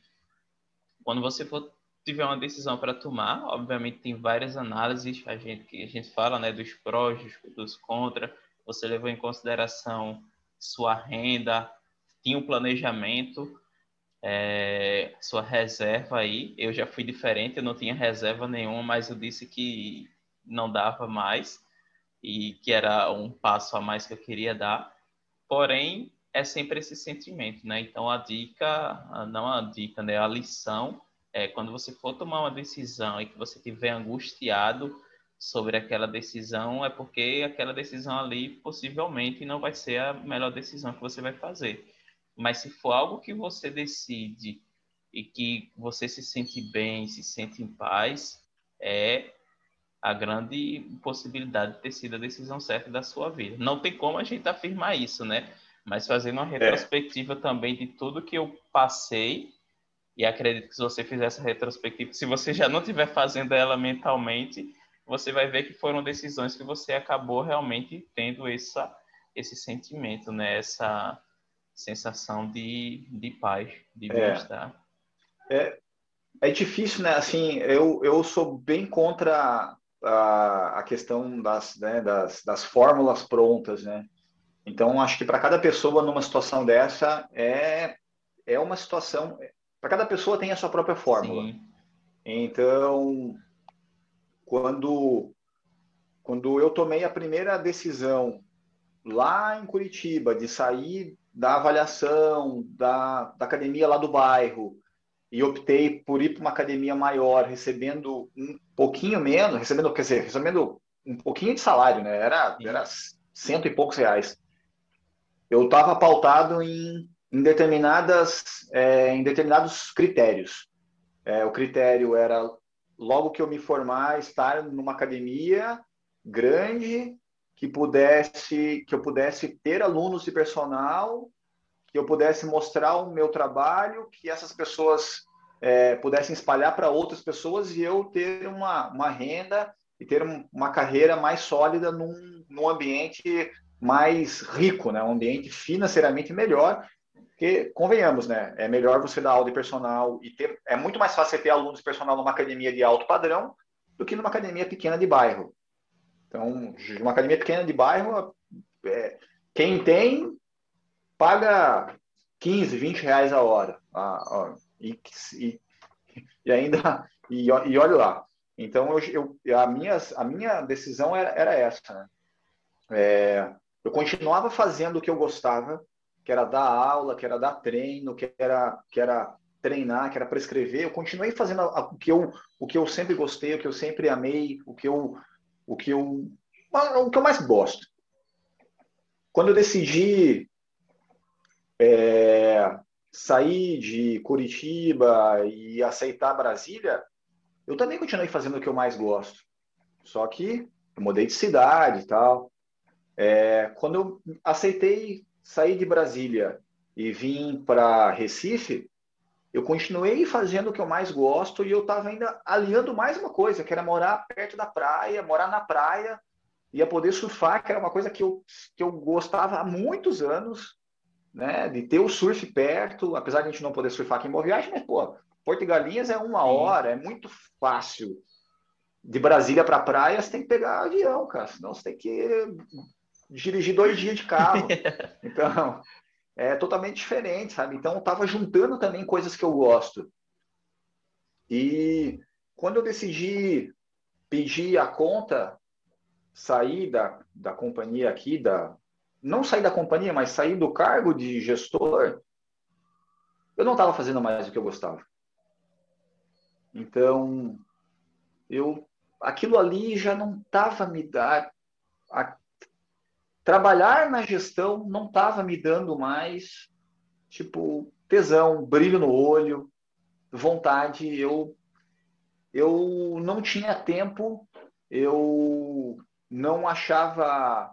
quando você for tiver uma decisão para tomar, obviamente tem várias análises a gente que a gente fala, né, dos prós, dos contra. Você levou em consideração sua renda, tinha um planejamento, é, sua reserva aí. Eu já fui diferente, eu não tinha reserva nenhuma, mas eu disse que não dava mais e que era um passo a mais que eu queria dar. Porém, é sempre esse sentimento, né? Então a dica, não a dica, né? A lição é quando você for tomar uma decisão e que você estiver angustiado sobre aquela decisão, é porque aquela decisão ali possivelmente não vai ser a melhor decisão que você vai fazer. Mas se for algo que você decide e que você se sente bem, se sente em paz, é a grande possibilidade de ter sido a decisão certa da sua vida. Não tem como a gente afirmar isso, né? Mas fazendo uma é. retrospectiva é. também de tudo que eu passei, e acredito que se você fizer essa retrospectiva, se você já não estiver fazendo ela mentalmente, você vai ver que foram decisões que você acabou realmente tendo essa, esse sentimento, né? Essa, sensação de, de paz, de é. bem-estar. É, é difícil, né? Assim, eu, eu sou bem contra a, a questão das, né, das, das fórmulas prontas, né? Então, acho que para cada pessoa numa situação dessa é, é uma situação. Para cada pessoa tem a sua própria fórmula. Sim. Então, quando, quando eu tomei a primeira decisão lá em Curitiba de sair da avaliação da, da academia lá do bairro e optei por ir para uma academia maior, recebendo um pouquinho menos, recebendo, quer dizer, recebendo um pouquinho de salário, né? Era, era cento e poucos reais. Eu estava pautado em, em determinadas, é, em determinados critérios. É, o critério era logo que eu me formar, estar numa academia grande que pudesse que eu pudesse ter alunos de personal, que eu pudesse mostrar o meu trabalho, que essas pessoas é, pudessem espalhar para outras pessoas e eu ter uma, uma renda e ter uma carreira mais sólida num, num ambiente mais rico, né? um ambiente financeiramente melhor, porque, convenhamos, né? é melhor você dar aula de personal e ter... É muito mais fácil você ter alunos de personal numa academia de alto padrão do que numa academia pequena de bairro. Então, uma academia pequena de bairro, é, quem tem, paga 15, 20 reais a hora. Ah, e, e, e, ainda, e, e olha lá. Então, eu, eu, a, minha, a minha decisão era, era essa. Né? É, eu continuava fazendo o que eu gostava, que era dar aula, que era dar treino, que era, que era treinar, que era prescrever. Eu continuei fazendo o que eu, o que eu sempre gostei, o que eu sempre amei, o que eu o que eu, o que eu mais gosto. Quando eu decidi é, sair de Curitiba e aceitar Brasília, eu também continuei fazendo o que eu mais gosto. Só que eu mudei de cidade e tal. É, quando eu aceitei sair de Brasília e vim para Recife, eu continuei fazendo o que eu mais gosto e eu estava ainda aliando mais uma coisa, que era morar perto da praia, morar na praia, ia poder surfar, que era uma coisa que eu, que eu gostava há muitos anos, né? De ter o surf perto, apesar de a gente não poder surfar aqui em Boa Viagem, mas, pô, Porto e Galinhas é uma hora, é muito fácil. De Brasília para praia, você tem que pegar avião, cara, senão você tem que dirigir dois dias de carro. Então, é totalmente diferente, sabe? Então, eu estava juntando também coisas que eu gosto. E quando eu decidi pedir a conta, sair da, da companhia aqui, da, não sair da companhia, mas sair do cargo de gestor, eu não estava fazendo mais o que eu gostava. Então, eu aquilo ali já não estava me dar trabalhar na gestão não estava me dando mais, tipo, tesão, brilho no olho, vontade. Eu, eu não tinha tempo, eu não achava,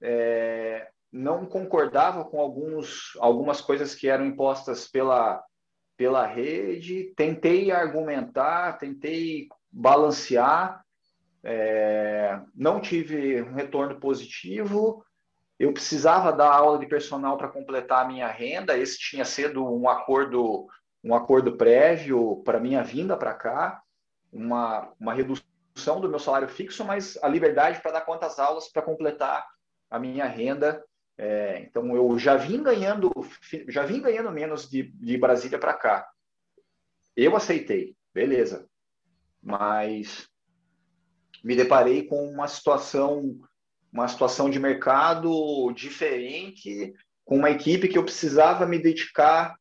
é, não concordava com alguns, algumas coisas que eram impostas pela, pela rede, tentei argumentar, tentei balancear, é, não tive um retorno positivo. Eu precisava dar aula de personal para completar a minha renda. Esse tinha sido um acordo, um acordo prévio para minha vinda para cá, uma, uma redução do meu salário fixo, mas a liberdade para dar quantas aulas para completar a minha renda. É, então eu já vim ganhando, já vim ganhando menos de, de Brasília para cá. Eu aceitei, beleza. Mas me deparei com uma situação, uma situação de mercado diferente, com uma equipe que eu precisava me dedicar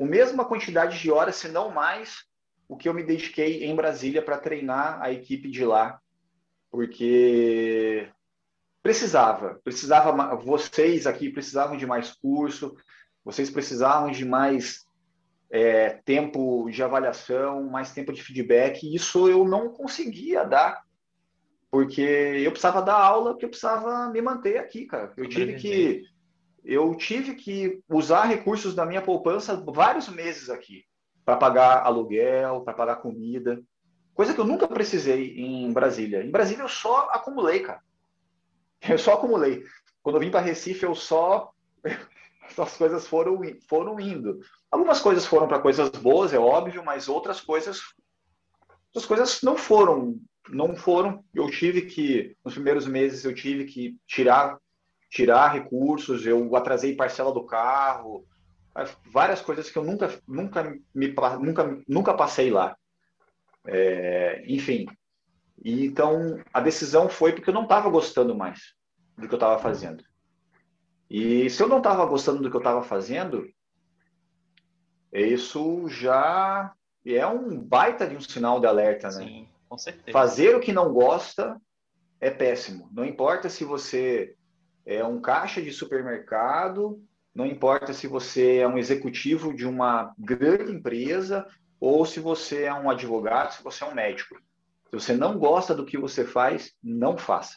a mesma quantidade de horas, se não mais, o que eu me dediquei em Brasília para treinar a equipe de lá, porque precisava, precisava vocês aqui precisavam de mais curso, vocês precisavam de mais é, tempo de avaliação, mais tempo de feedback, e isso eu não conseguia dar porque eu precisava dar aula, porque eu precisava me manter aqui, cara. Eu tive que eu tive que usar recursos da minha poupança vários meses aqui para pagar aluguel, para pagar comida, coisa que eu nunca precisei em Brasília. Em Brasília eu só acumulei, cara. Eu só acumulei. Quando eu vim para Recife, eu só as coisas foram, foram indo. Algumas coisas foram para coisas boas, é óbvio, mas outras coisas, outras coisas não foram, não foram. Eu tive que, nos primeiros meses, eu tive que tirar, tirar recursos, eu atrasei parcela do carro, várias coisas que eu nunca, nunca, me, nunca, nunca passei lá. É, enfim, e, então a decisão foi porque eu não estava gostando mais do que eu estava fazendo. E se eu não estava gostando do que eu estava fazendo, isso já é um baita de um sinal de alerta, né? Sim, com certeza. Fazer o que não gosta é péssimo. Não importa se você é um caixa de supermercado, não importa se você é um executivo de uma grande empresa ou se você é um advogado, se você é um médico. Se você não gosta do que você faz, não faça.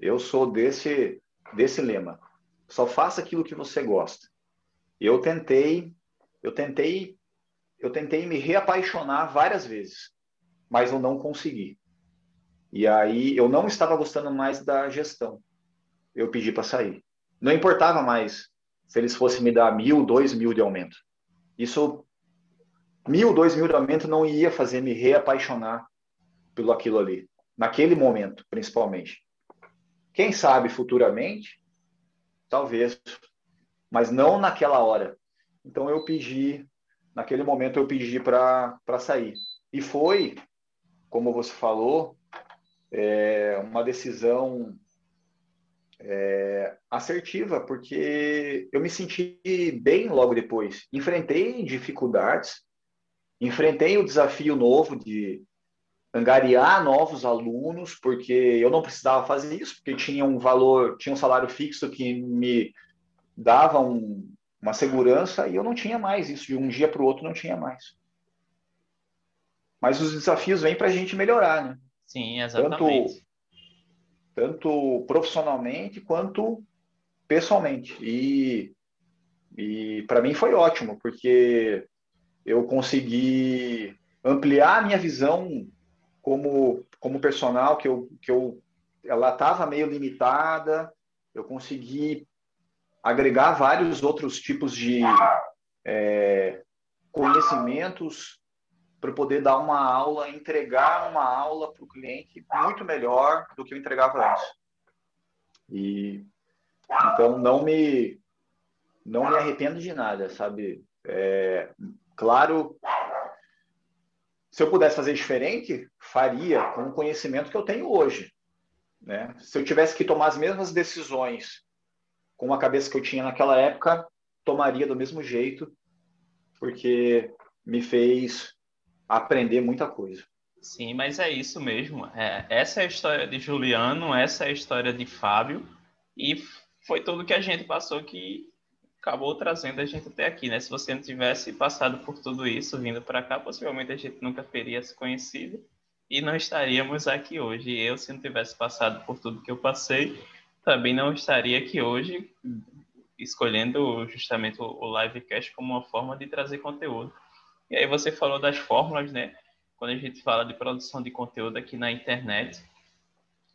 Eu sou desse desse lema. Só faça aquilo que você gosta. Eu tentei, eu tentei, eu tentei me reapaixonar várias vezes, mas eu não consegui. E aí eu não estava gostando mais da gestão. Eu pedi para sair. Não importava mais se eles fossem me dar mil, dois mil de aumento. Isso, mil, dois mil de aumento não ia fazer me reapaixonar pelo aquilo ali, naquele momento, principalmente. Quem sabe futuramente, talvez, mas não naquela hora. Então eu pedi, naquele momento eu pedi para sair. E foi, como você falou, é, uma decisão é, assertiva, porque eu me senti bem logo depois. Enfrentei dificuldades, enfrentei o desafio novo de angariar novos alunos, porque eu não precisava fazer isso, porque tinha um valor, tinha um salário fixo que me dava um, uma segurança e eu não tinha mais isso, de um dia para o outro não tinha mais. Mas os desafios vêm para a gente melhorar, né? Sim, exatamente. Tanto, tanto profissionalmente quanto pessoalmente. E, e para mim foi ótimo, porque eu consegui ampliar a minha visão como, como personal, que eu, que eu ela estava meio limitada, eu consegui agregar vários outros tipos de é, conhecimentos para poder dar uma aula, entregar uma aula para o cliente muito melhor do que eu entregava antes. E então não me não me arrependo de nada, sabe? É, claro, se eu pudesse fazer diferente, faria com o conhecimento que eu tenho hoje. Né? Se eu tivesse que tomar as mesmas decisões com a cabeça que eu tinha naquela época, tomaria do mesmo jeito, porque me fez aprender muita coisa. Sim, mas é isso mesmo. É, essa é a história de Juliano, essa é a história de Fábio, e foi tudo que a gente passou que acabou trazendo a gente até aqui, né? Se você não tivesse passado por tudo isso, vindo para cá, possivelmente a gente nunca teria se conhecido e não estaríamos aqui hoje. Eu, se não tivesse passado por tudo que eu passei, também não estaria aqui hoje, escolhendo justamente o livecast como uma forma de trazer conteúdo. E aí você falou das fórmulas, né? Quando a gente fala de produção de conteúdo aqui na internet,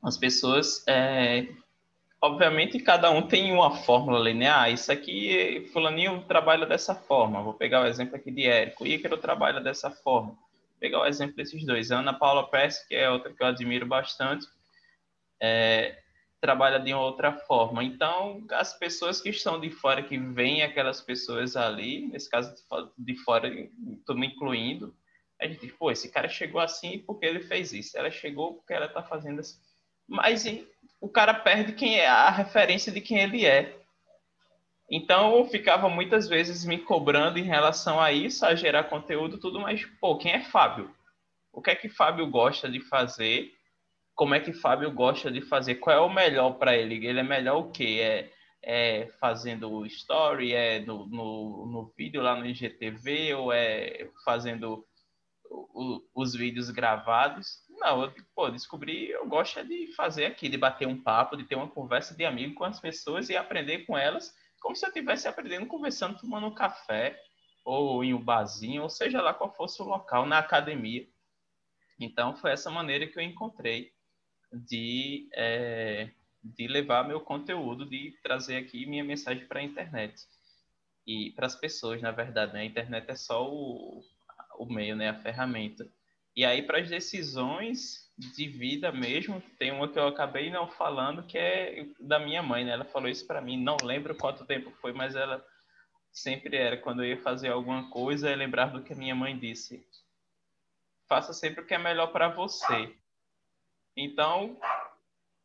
as pessoas é, obviamente cada um tem uma fórmula linear. Ah, isso aqui, fulaninho trabalha dessa forma. Vou pegar o exemplo aqui de Érico. Ícaro trabalha dessa forma. Vou pegar o exemplo desses dois. Ana Paula Press, que é outra que eu admiro bastante, é, trabalha de outra forma. Então, as pessoas que estão de fora, que veem aquelas pessoas ali, nesse caso de fora, estou me incluindo, a gente diz, pô, esse cara chegou assim porque ele fez isso. Ela chegou porque ela está fazendo assim. Mas o cara perde quem é a referência de quem ele é. Então eu ficava muitas vezes me cobrando em relação a isso, a gerar conteúdo, tudo, mas pô, quem é Fábio? O que é que Fábio gosta de fazer? Como é que Fábio gosta de fazer? Qual é o melhor para ele? Ele é melhor o quê? É, é fazendo story, é no, no, no vídeo lá no IGTV ou é fazendo o, os vídeos gravados? Não, eu pô, descobri, eu gosto é de fazer aqui, de bater um papo, de ter uma conversa de amigo com as pessoas e aprender com elas, como se eu estivesse aprendendo, conversando, tomando um café, ou em um barzinho, ou seja lá qual fosse o local, na academia. Então, foi essa maneira que eu encontrei de, é, de levar meu conteúdo, de trazer aqui minha mensagem para a internet. e para as pessoas, na verdade, né? A internet é só o, o meio, né? A ferramenta. E aí, para as decisões de vida mesmo, tem uma que eu acabei não falando, que é da minha mãe, né? Ela falou isso para mim, não lembro quanto tempo foi, mas ela sempre era, quando eu ia fazer alguma coisa, eu lembrava do que a minha mãe disse. Faça sempre o que é melhor para você. Então,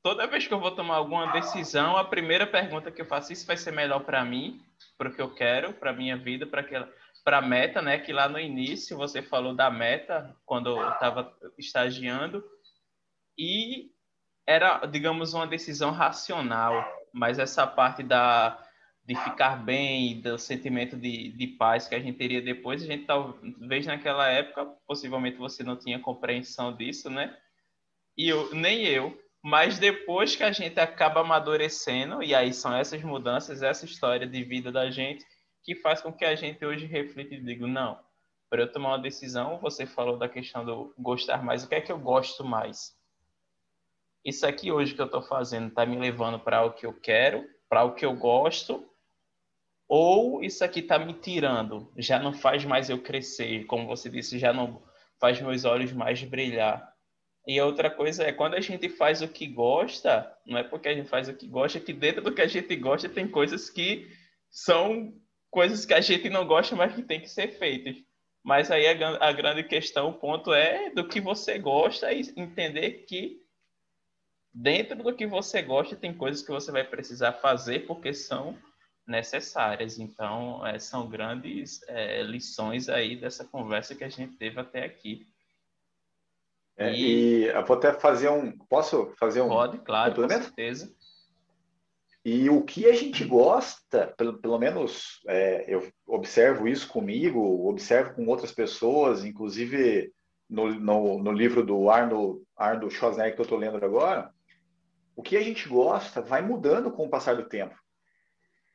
toda vez que eu vou tomar alguma decisão, a primeira pergunta que eu faço, isso vai ser melhor para mim, para o que eu quero, para minha vida, para aquela para a meta, né? Que lá no início você falou da meta quando eu estava estagiando e era, digamos, uma decisão racional, mas essa parte da de ficar bem, do sentimento de, de paz que a gente teria depois, a gente talvez naquela época, possivelmente você não tinha compreensão disso, né? E eu, nem eu, mas depois que a gente acaba amadurecendo, e aí são essas mudanças, essa história de vida da gente, que faz com que a gente hoje reflita e diga, não, para eu tomar uma decisão, você falou da questão do gostar mais, o que é que eu gosto mais? Isso aqui hoje que eu estou fazendo está me levando para o que eu quero, para o que eu gosto, ou isso aqui está me tirando, já não faz mais eu crescer, como você disse, já não faz meus olhos mais brilhar. E outra coisa é, quando a gente faz o que gosta, não é porque a gente faz o que gosta, é que dentro do que a gente gosta tem coisas que são coisas que a gente não gosta, mas que tem que ser feitas. Mas aí a, a grande questão, o ponto é do que você gosta e entender que dentro do que você gosta tem coisas que você vai precisar fazer porque são necessárias. Então, é, são grandes é, lições aí dessa conversa que a gente teve até aqui. É, e... e... eu vou até fazer um. Posso fazer um. Pode, claro, com certeza. E o que a gente gosta, pelo, pelo menos é, eu observo isso comigo, observo com outras pessoas, inclusive no, no, no livro do Arnold, Arnold Schwarzenegger que eu estou lendo agora, o que a gente gosta vai mudando com o passar do tempo.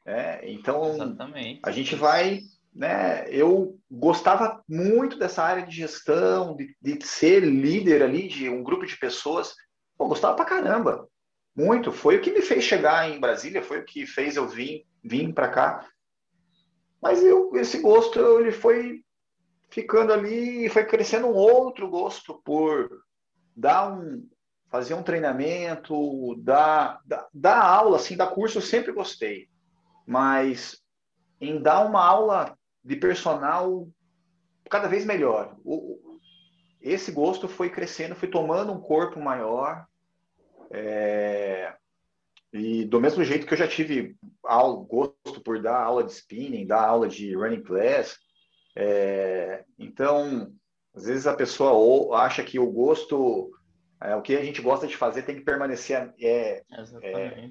É, então, Exatamente. a gente vai né, eu gostava muito dessa área de gestão, de, de, ser líder ali de um grupo de pessoas. Pô, gostava pra caramba. Muito. Foi o que me fez chegar em Brasília, foi o que fez eu vir, vir para cá. Mas eu, esse gosto ele foi ficando ali foi crescendo um outro gosto por dar um fazer um treinamento, dar, dar, dar aula, assim, dar curso eu sempre gostei. Mas em dar uma aula de personal cada vez melhor. O, esse gosto foi crescendo, foi tomando um corpo maior. É, e do mesmo jeito que eu já tive aula, gosto por dar aula de spinning, dar aula de running class. É, então, às vezes a pessoa ou, acha que o gosto, é, o que a gente gosta de fazer tem que permanecer é, é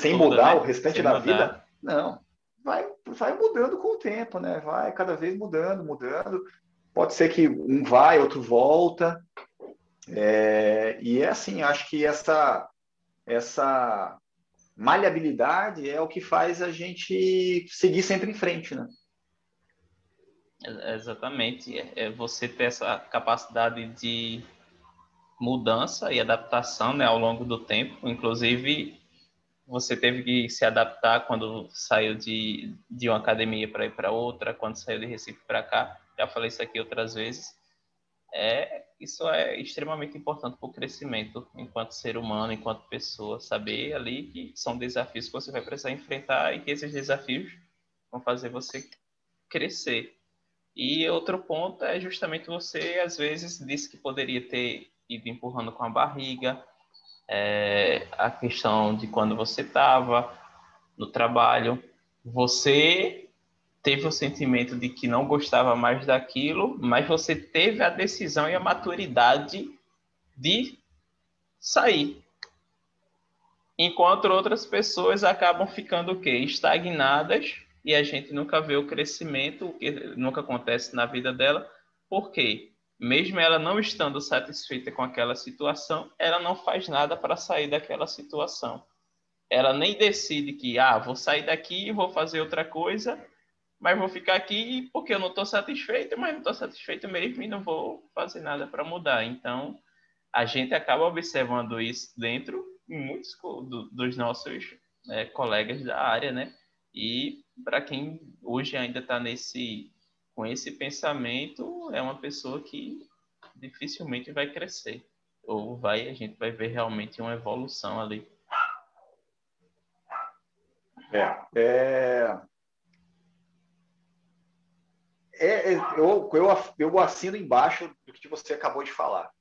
sem toda, mudar né? o restante sem da mudar. vida. Não, vai, vai mudando com o tempo, né? Vai cada vez mudando, mudando. Pode ser que um vai, outro volta. É, e é assim, acho que essa, essa maleabilidade é o que faz a gente seguir sempre em frente, né? Exatamente. É, é você ter essa capacidade de mudança e adaptação né, ao longo do tempo. Inclusive, você teve que se adaptar quando saiu de, de uma academia para ir para outra, quando saiu de Recife para cá. Já falei isso aqui outras vezes. É, isso é extremamente importante para o crescimento enquanto ser humano, enquanto pessoa. Saber ali que são desafios que você vai precisar enfrentar e que esses desafios vão fazer você crescer. E outro ponto é justamente você, às vezes, disse que poderia ter ido empurrando com a barriga, é, a questão de quando você estava no trabalho, você teve o sentimento de que não gostava mais daquilo, mas você teve a decisão e a maturidade de sair. Enquanto outras pessoas acabam ficando o quê? Estagnadas e a gente nunca vê o crescimento, o que nunca acontece na vida dela. Por quê? Mesmo ela não estando satisfeita com aquela situação, ela não faz nada para sair daquela situação. Ela nem decide que, ah, vou sair daqui e vou fazer outra coisa, mas vou ficar aqui porque eu não estou satisfeito, mas não estou satisfeito mesmo e não vou fazer nada para mudar. Então, a gente acaba observando isso dentro muitos do, dos nossos é, colegas da área, né? E para quem hoje ainda está nesse com esse pensamento, é uma pessoa que dificilmente vai crescer. Ou vai, a gente vai ver realmente uma evolução ali. É, é... É, é, eu, eu, eu assino embaixo do que você acabou de falar.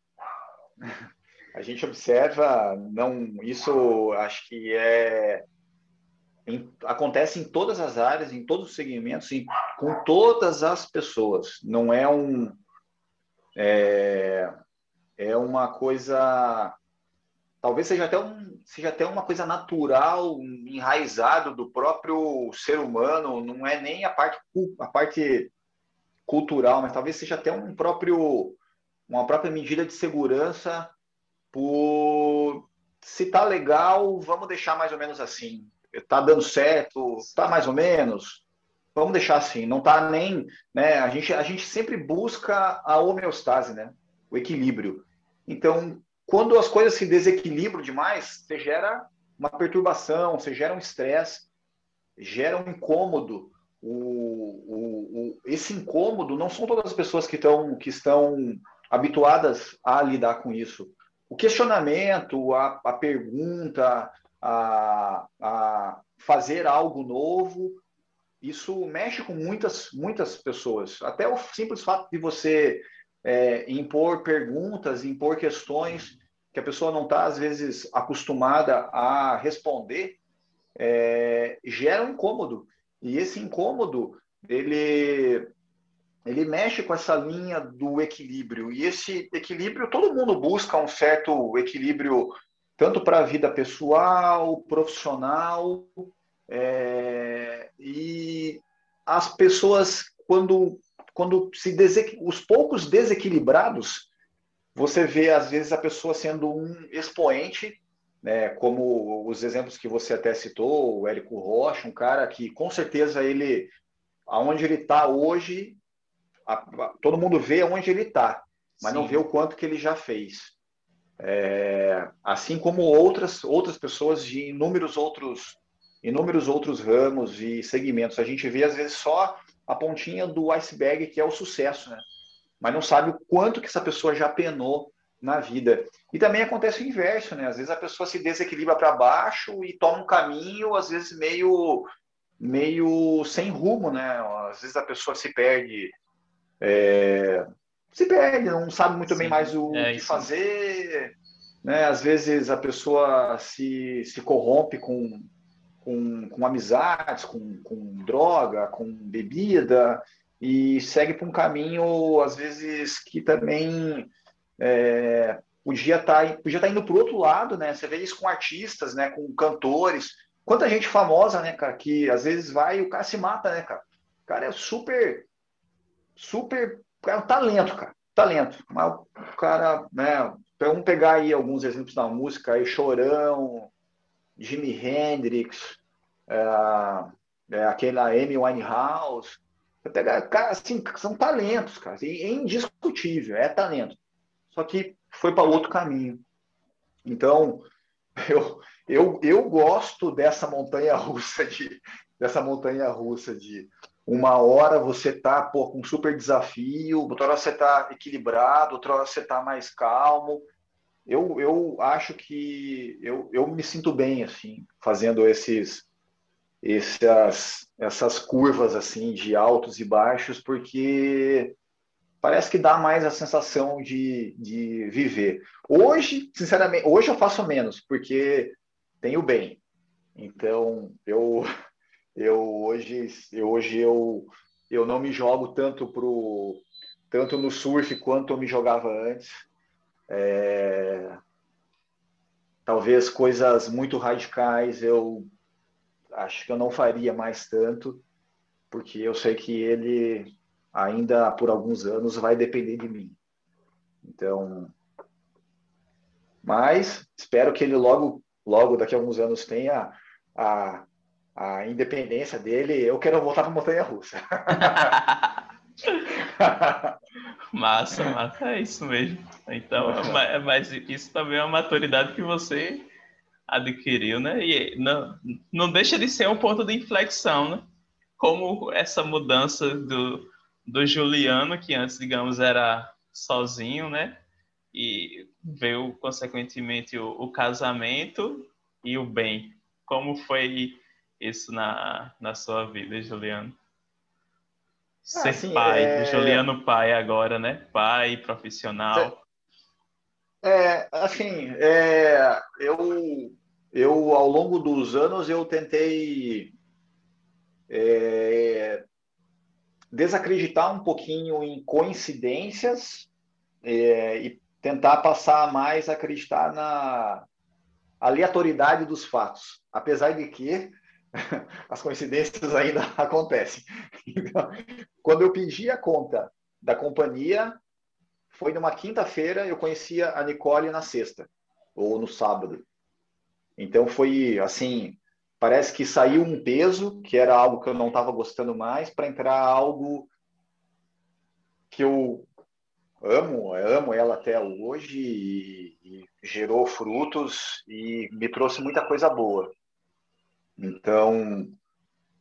A gente observa, não, isso acho que é em, acontece em todas as áreas, em todos os segmentos, em, com todas as pessoas. Não é um é, é uma coisa talvez seja até um seja até uma coisa natural, enraizado do próprio ser humano. Não é nem a parte a parte cultural, mas talvez seja até um próprio uma própria medida de segurança por se tá legal, vamos deixar mais ou menos assim. Tá dando certo, tá mais ou menos. Vamos deixar assim, não tá nem, né? A gente a gente sempre busca a homeostase, né? O equilíbrio. Então, quando as coisas se desequilibram demais, você gera uma perturbação, você gera um estresse, gera um incômodo o, o, o, esse incômodo não são todas as pessoas que estão, que estão habituadas a lidar com isso. O questionamento, a, a pergunta, a, a fazer algo novo, isso mexe com muitas, muitas pessoas. Até o simples fato de você é, impor perguntas, impor questões que a pessoa não está, às vezes, acostumada a responder, é, gera um incômodo. E esse incômodo, ele, ele mexe com essa linha do equilíbrio. E esse equilíbrio, todo mundo busca um certo equilíbrio, tanto para a vida pessoal, profissional. É, e as pessoas, quando, quando se os poucos desequilibrados, você vê, às vezes, a pessoa sendo um expoente né, como os exemplos que você até citou, o Érico Rocha, um cara que com certeza ele, aonde ele está hoje, a, a, todo mundo vê aonde ele está, mas Sim. não vê o quanto que ele já fez. É, assim como outras outras pessoas de inúmeros outros inúmeros outros ramos e segmentos. A gente vê às vezes só a pontinha do iceberg que é o sucesso, né? Mas não sabe o quanto que essa pessoa já penou na vida. E também acontece o inverso, né? Às vezes a pessoa se desequilibra para baixo e toma um caminho, às vezes meio meio sem rumo, né? Às vezes a pessoa se perde, é, se perde, não sabe muito Sim, bem mais o é que isso. fazer, né? Às vezes a pessoa se, se corrompe com, com, com amizades, com, com droga, com bebida e segue para um caminho às vezes que também é, podia estar tá, podia tá indo para o outro lado, né? Você vê isso com artistas, né? Com cantores. Quanta gente famosa, né, cara, que às vezes vai e o cara se mata, né, cara? O cara é super, super, é um talento, cara, talento. Mas o cara, né, vamos pegar aí alguns exemplos da música aí, Chorão, Jimi Hendrix, é, é, aquela Amy Winehouse. Você pega, cara, assim, são talentos, cara, é indiscutível, é talento só que foi para outro caminho. Então, eu, eu, eu gosto dessa montanha russa de dessa montanha russa de uma hora você tá pô, com um super desafio, outra hora você tá equilibrado, outra hora você tá mais calmo. Eu, eu acho que eu, eu me sinto bem assim, fazendo esses essas essas curvas assim de altos e baixos, porque parece que dá mais a sensação de, de viver. Hoje, sinceramente, hoje eu faço menos, porque tenho bem. Então, eu, eu hoje, eu, hoje eu, eu não me jogo tanto pro tanto no surf quanto eu me jogava antes. É, talvez coisas muito radicais eu acho que eu não faria mais tanto, porque eu sei que ele ainda por alguns anos vai depender de mim. Então, mas espero que ele logo, logo daqui a alguns anos tenha a, a independência dele. Eu quero voltar para montanha russa. massa, massa, é isso mesmo. Então, mas isso também é uma maturidade que você adquiriu, né? E não, não deixa de ser um ponto de inflexão, né? Como essa mudança do, do Juliano, que antes, digamos, era sozinho, né? E veio, consequentemente, o, o casamento e o bem. Como foi isso na, na sua vida, Juliano? Ser ah, assim, pai, é... Juliano pai agora, né? Pai, profissional. É, assim, é, eu, eu ao longo dos anos eu tentei é, desacreditar um pouquinho em coincidências é, e tentar passar mais a acreditar na aleatoriedade dos fatos, apesar de que as coincidências ainda acontecem. Então, quando eu pedi a conta da companhia, foi numa quinta-feira, eu conhecia a Nicole na sexta, ou no sábado. Então foi assim, parece que saiu um peso, que era algo que eu não estava gostando mais, para entrar algo que eu amo, eu amo ela até hoje e, e gerou frutos e me trouxe muita coisa boa. Então,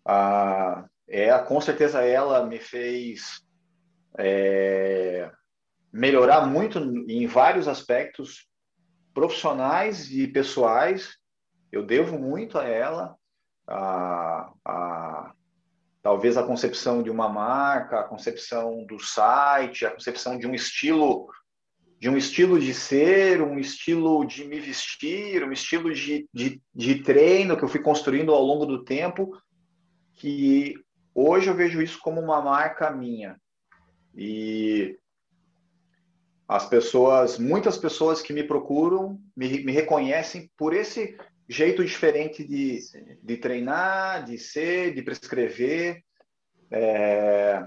a, é, com certeza ela me fez é, melhorar muito em vários aspectos profissionais e pessoais. Eu devo muito a ela, a, a, talvez a concepção de uma marca, a concepção do site, a concepção de um estilo de um estilo de ser, um estilo de me vestir, um estilo de, de, de treino que eu fui construindo ao longo do tempo, que hoje eu vejo isso como uma marca minha. E as pessoas, muitas pessoas que me procuram, me, me reconhecem por esse jeito diferente de, de treinar, de ser, de prescrever. É,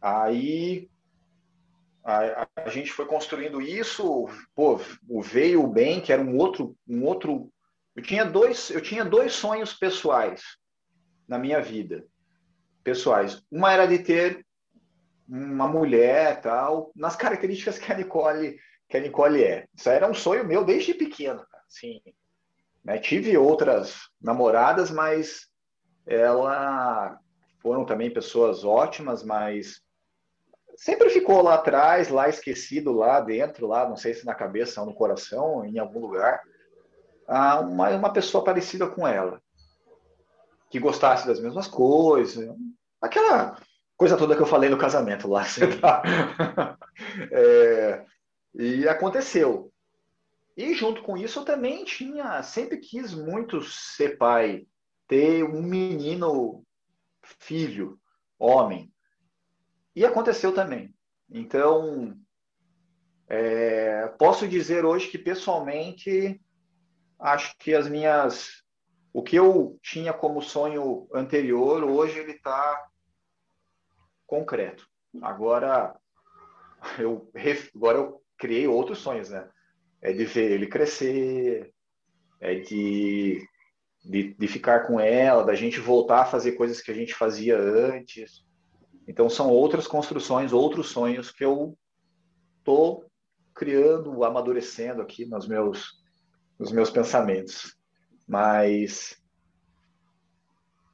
aí a, a, gente foi construindo isso, pô, o veio o bem, que era um outro, um outro. Eu tinha dois, eu tinha dois sonhos pessoais na minha vida, pessoais. Uma era de ter uma mulher, tal, nas características que a Nicole, que a Nicole é. Isso era um sonho meu desde pequeno, sim. Né? Tive outras namoradas, mas ela foram também pessoas ótimas, mas sempre ficou lá atrás, lá esquecido, lá dentro, lá, não sei se na cabeça ou no coração, em algum lugar, ah, uma, uma pessoa parecida com ela, que gostasse das mesmas coisas, aquela coisa toda que eu falei no casamento lá. Tá? é, e aconteceu. E junto com isso eu também tinha, sempre quis muito ser pai, ter um menino filho, homem. E aconteceu também. Então, é, posso dizer hoje que pessoalmente acho que as minhas, o que eu tinha como sonho anterior, hoje ele está concreto. Agora eu agora eu criei outros sonhos, né? É de ver ele crescer, é de, de, de ficar com ela, da gente voltar a fazer coisas que a gente fazia antes. Então são outras construções, outros sonhos que eu tô criando, amadurecendo aqui nos meus nos meus pensamentos. Mas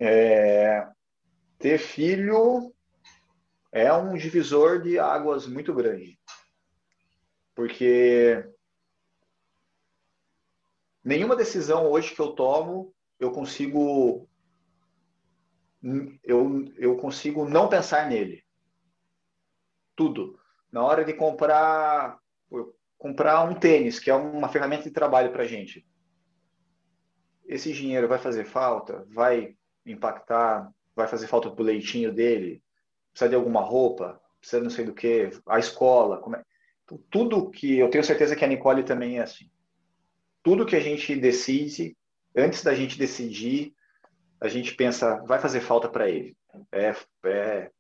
é, ter filho é um divisor de águas muito grande. Porque nenhuma decisão hoje que eu tomo eu consigo eu, eu consigo não pensar nele. Tudo. Na hora de comprar comprar um tênis, que é uma ferramenta de trabalho para gente. Esse dinheiro vai fazer falta? Vai impactar? Vai fazer falta pro leitinho dele? Precisa de alguma roupa? Precisa não sei do que? A escola? É... Então, tudo que eu tenho certeza que a Nicole também é assim. Tudo que a gente decide, antes da gente decidir, a gente pensa, vai fazer falta para ele. É, é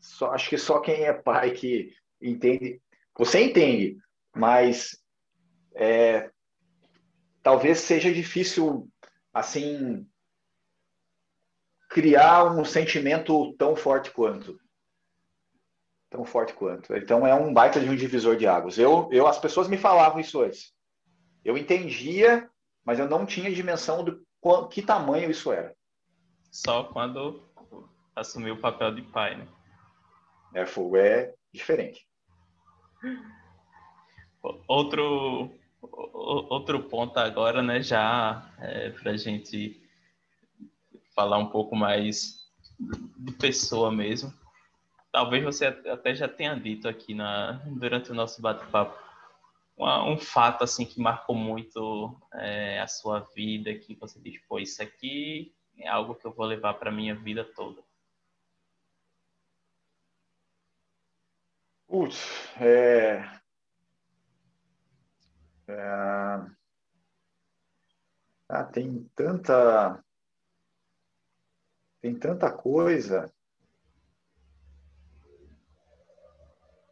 só, acho que só quem é pai que entende. Você entende, mas é, talvez seja difícil assim criar um sentimento tão forte quanto tão forte quanto. Então é um baita de um divisor de águas. Eu, eu as pessoas me falavam isso antes. Eu entendia mas eu não tinha dimensão do que tamanho isso era. Só quando assumiu o papel de pai, né? É, fogo é diferente. Outro, outro ponto agora, né, já é, para a gente falar um pouco mais de pessoa mesmo. Talvez você até já tenha dito aqui na, durante o nosso bate-papo um fato assim que marcou muito é, a sua vida, que você diz, pô, isso aqui é algo que eu vou levar para minha vida toda. Putz, é... é... Ah, tem tanta tem tanta coisa.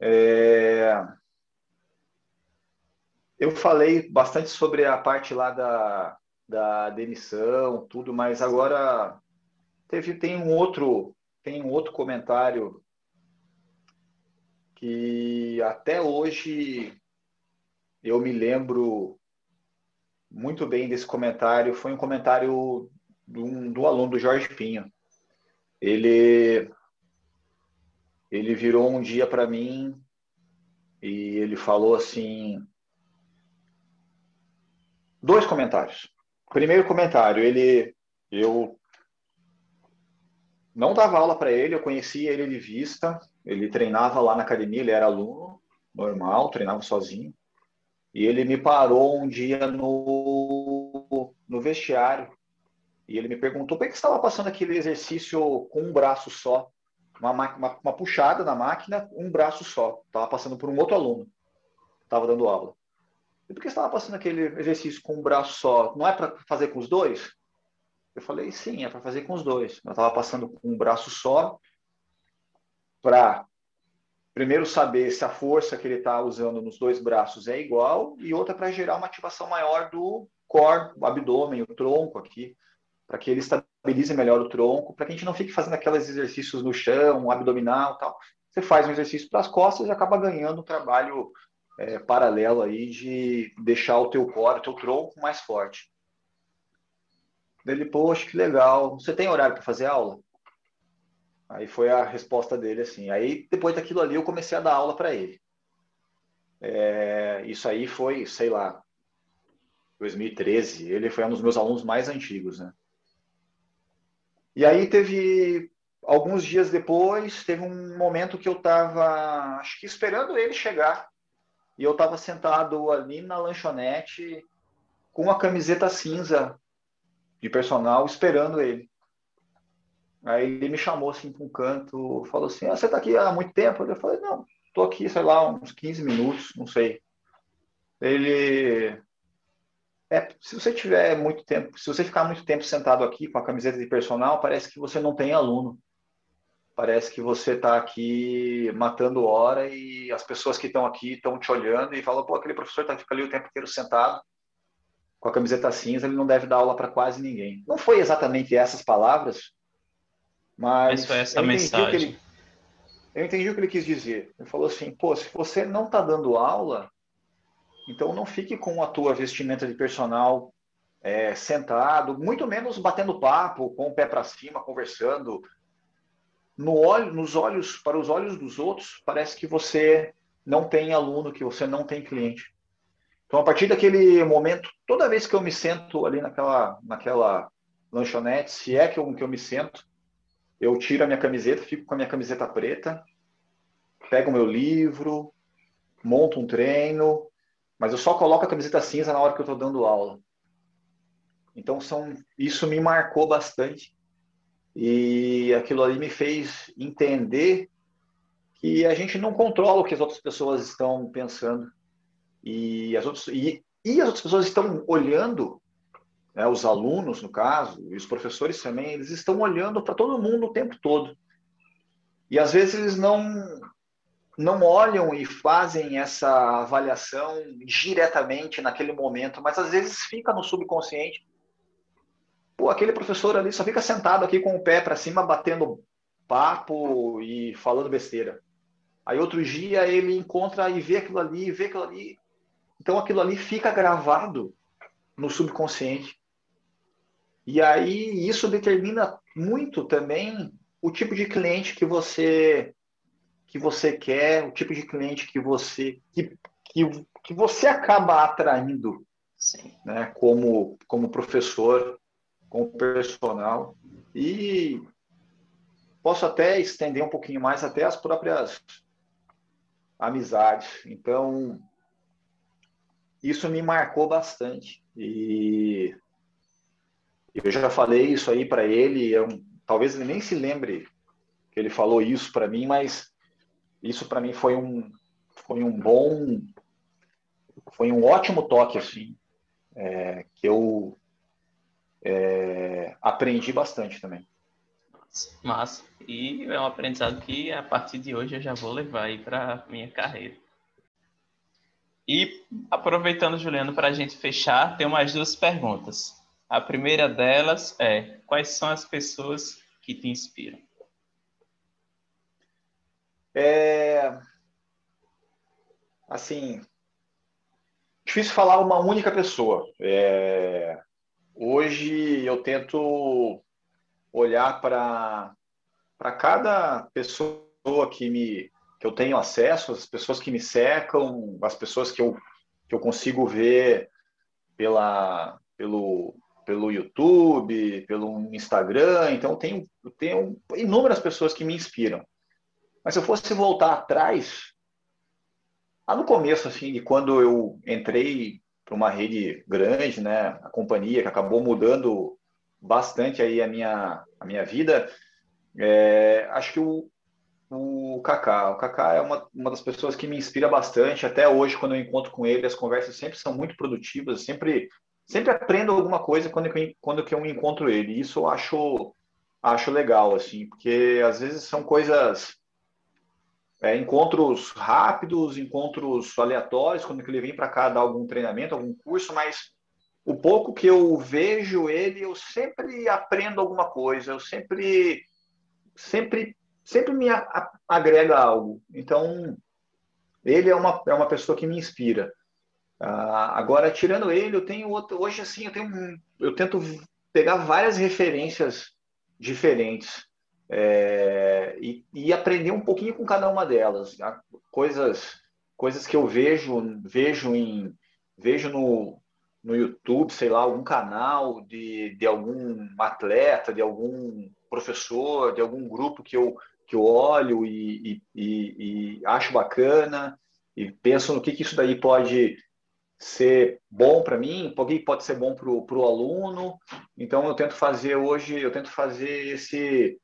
É... Eu falei bastante sobre a parte lá da, da demissão, tudo, mas agora teve tem um outro tem um outro comentário que até hoje eu me lembro muito bem desse comentário. Foi um comentário do, do aluno do Jorge Pinho. Ele ele virou um dia para mim e ele falou assim dois comentários. Primeiro comentário, ele eu não dava aula para ele, eu conhecia ele de vista, ele treinava lá na academia, ele era aluno normal, treinava sozinho. E ele me parou um dia no, no vestiário e ele me perguntou por que estava passando aquele exercício com um braço só, uma, uma, uma puxada na máquina, um braço só. Estava passando por um outro aluno, estava dando aula. E por que você estava passando aquele exercício com um braço só? Não é para fazer com os dois? Eu falei, sim, é para fazer com os dois. Eu estava passando com um braço só para primeiro saber se a força que ele está usando nos dois braços é igual e outra para gerar uma ativação maior do core, o abdômen, o tronco aqui para que ele estabilize melhor o tronco, para que a gente não fique fazendo aqueles exercícios no chão, abdominal tal. Você faz um exercício para as costas e acaba ganhando um trabalho é, paralelo aí de deixar o teu core, o teu tronco mais forte. Ele, poxa, que legal. Você tem horário para fazer aula? Aí foi a resposta dele assim. Aí depois daquilo ali eu comecei a dar aula para ele. É, isso aí foi, sei lá, 2013. Ele foi um dos meus alunos mais antigos, né? E aí teve alguns dias depois, teve um momento que eu estava, acho que esperando ele chegar. E eu estava sentado ali na lanchonete com a camiseta cinza de personal esperando ele. Aí ele me chamou assim para um canto, falou assim: ah, "Você está aqui há muito tempo?" Eu falei: "Não, estou aqui, sei lá, uns 15 minutos, não sei". Ele é, se você tiver muito tempo, se você ficar muito tempo sentado aqui com a camiseta de personal, parece que você não tem aluno. Parece que você está aqui matando hora e as pessoas que estão aqui estão te olhando e falam, pô, aquele professor está ali o tempo inteiro sentado com a camiseta cinza, ele não deve dar aula para quase ninguém. Não foi exatamente essas palavras, mas, mas foi essa eu mensagem. Ele, eu entendi o que ele quis dizer. Ele falou assim, pô, se você não está dando aula, então não fique com a tua vestimenta de personal é, sentado, muito menos batendo papo, com o pé para cima, conversando. No olho, nos olhos, para os olhos dos outros, parece que você não tem aluno, que você não tem cliente. Então, a partir daquele momento, toda vez que eu me sento ali naquela, naquela lanchonete, se é que eu, que eu me sento, eu tiro a minha camiseta, fico com a minha camiseta preta, pego o meu livro, monto um treino, mas eu só coloco a camiseta cinza na hora que eu estou dando aula. Então são, isso me marcou bastante e aquilo ali me fez entender que a gente não controla o que as outras pessoas estão pensando e as outras e, e as outras pessoas estão olhando, né, os alunos no caso e os professores também, eles estão olhando para todo mundo o tempo todo e às vezes eles não não olham e fazem essa avaliação diretamente naquele momento, mas às vezes fica no subconsciente. Pô, aquele professor ali só fica sentado aqui com o pé para cima, batendo papo e falando besteira. Aí outro dia ele encontra e vê aquilo ali, vê aquilo ali. Então aquilo ali fica gravado no subconsciente. E aí isso determina muito também o tipo de cliente que você que você quer, o tipo de cliente que você que, que, que você acaba atraindo, Sim. né, como como professor, como personal e posso até estender um pouquinho mais até as próprias amizades. Então, isso me marcou bastante. E eu já falei isso aí para ele, eu, talvez ele nem se lembre que ele falou isso para mim, mas isso para mim foi um foi um bom foi um ótimo toque assim é, que eu é, aprendi bastante também. Massa. E é um aprendizado que a partir de hoje eu já vou levar aí para minha carreira. E aproveitando, Juliano, para a gente fechar, tem mais duas perguntas. A primeira delas é: quais são as pessoas que te inspiram? É. Assim. Difícil falar uma única pessoa. É... Hoje eu tento olhar para cada pessoa que me que eu tenho acesso, as pessoas que me cercam, as pessoas que eu, que eu consigo ver pela, pelo, pelo YouTube, pelo Instagram. Então, eu tenho, eu tenho inúmeras pessoas que me inspiram. Mas se eu fosse voltar atrás, lá no começo, assim, de quando eu entrei para uma rede grande, né, a companhia que acabou mudando bastante aí a minha, a minha vida, é, acho que o, o Kaká. O Kaká é uma, uma das pessoas que me inspira bastante. Até hoje, quando eu encontro com ele, as conversas sempre são muito produtivas. Sempre, sempre aprendo alguma coisa quando eu, quando eu encontro ele. Isso eu acho, acho legal, assim, porque às vezes são coisas... É, encontros rápidos, encontros aleatórios, quando ele vem para cá dar algum treinamento, algum curso, mas o pouco que eu vejo ele, eu sempre aprendo alguma coisa, eu sempre sempre sempre me agrega algo. Então, ele é uma, é uma pessoa que me inspira. Ah, agora, tirando ele, eu tenho outro. Hoje, assim, eu tenho. Eu tento pegar várias referências diferentes é, e, e, aprender um pouquinho com cada uma delas. Tá? Coisas, coisas que eu vejo, vejo em, vejo no, no YouTube, sei lá, algum canal de, de algum atleta, de algum professor, de algum grupo que eu que eu olho e, e, e acho bacana e penso no que, que isso daí pode ser bom para mim, que pode ser bom para o aluno. Então eu tento fazer hoje, eu tento fazer esse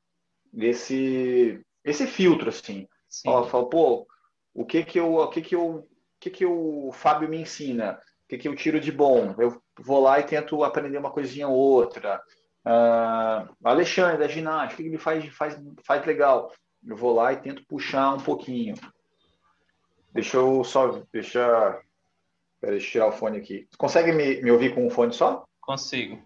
esse esse filtro assim. Ó, eu falo, pô, o que que eu o que que eu o que que o Fábio me ensina? O que que eu tiro de bom? Eu vou lá e tento aprender uma coisinha ou outra. Uh, Alexandre, da ginástica, o que ele faz, faz, faz legal? Eu vou lá e tento puxar um pouquinho. Deixa eu só. Deixa. Pera, deixa eu tirar o fone aqui. Consegue me, me ouvir com um fone só? Consigo.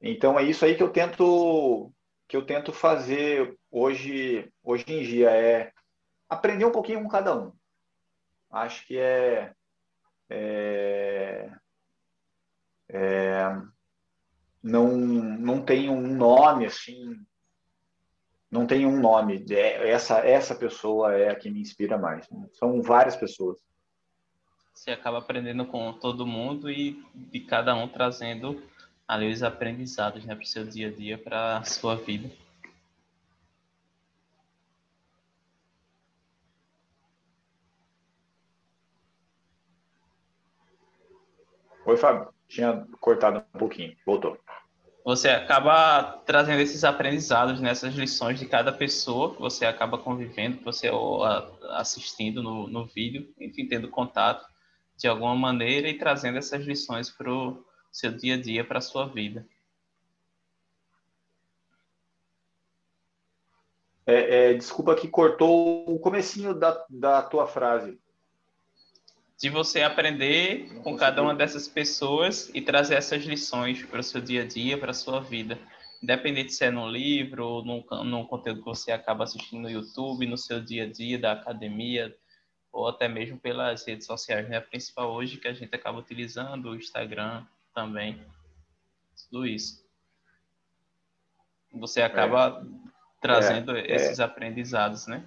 Então é isso aí que eu tento que eu tento fazer hoje hoje em dia é aprender um pouquinho com cada um. Acho que é, é, é não, não tem um nome assim, não tem um nome. É, essa, essa pessoa é a que me inspira mais. São várias pessoas. Você acaba aprendendo com todo mundo e de cada um trazendo ali os aprendizados né, para o seu dia a dia, para a sua vida. Oi, Fábio. Tinha cortado um pouquinho. Voltou você acaba trazendo esses aprendizados nessas lições de cada pessoa que você acaba convivendo, que você assistindo no, no vídeo, enfim, tendo contato de alguma maneira e trazendo essas lições para o seu dia a dia, para a sua vida. É, é, desculpa que cortou o comecinho da, da tua frase de você aprender com cada uma dessas pessoas e trazer essas lições para o seu dia a dia, para a sua vida. Independente se é num livro ou num, num conteúdo que você acaba assistindo no YouTube, no seu dia a dia, da academia, ou até mesmo pelas redes sociais, né? A principal hoje que a gente acaba utilizando, o Instagram, também. Tudo isso. Você acaba é. trazendo é, esses é. aprendizados, né?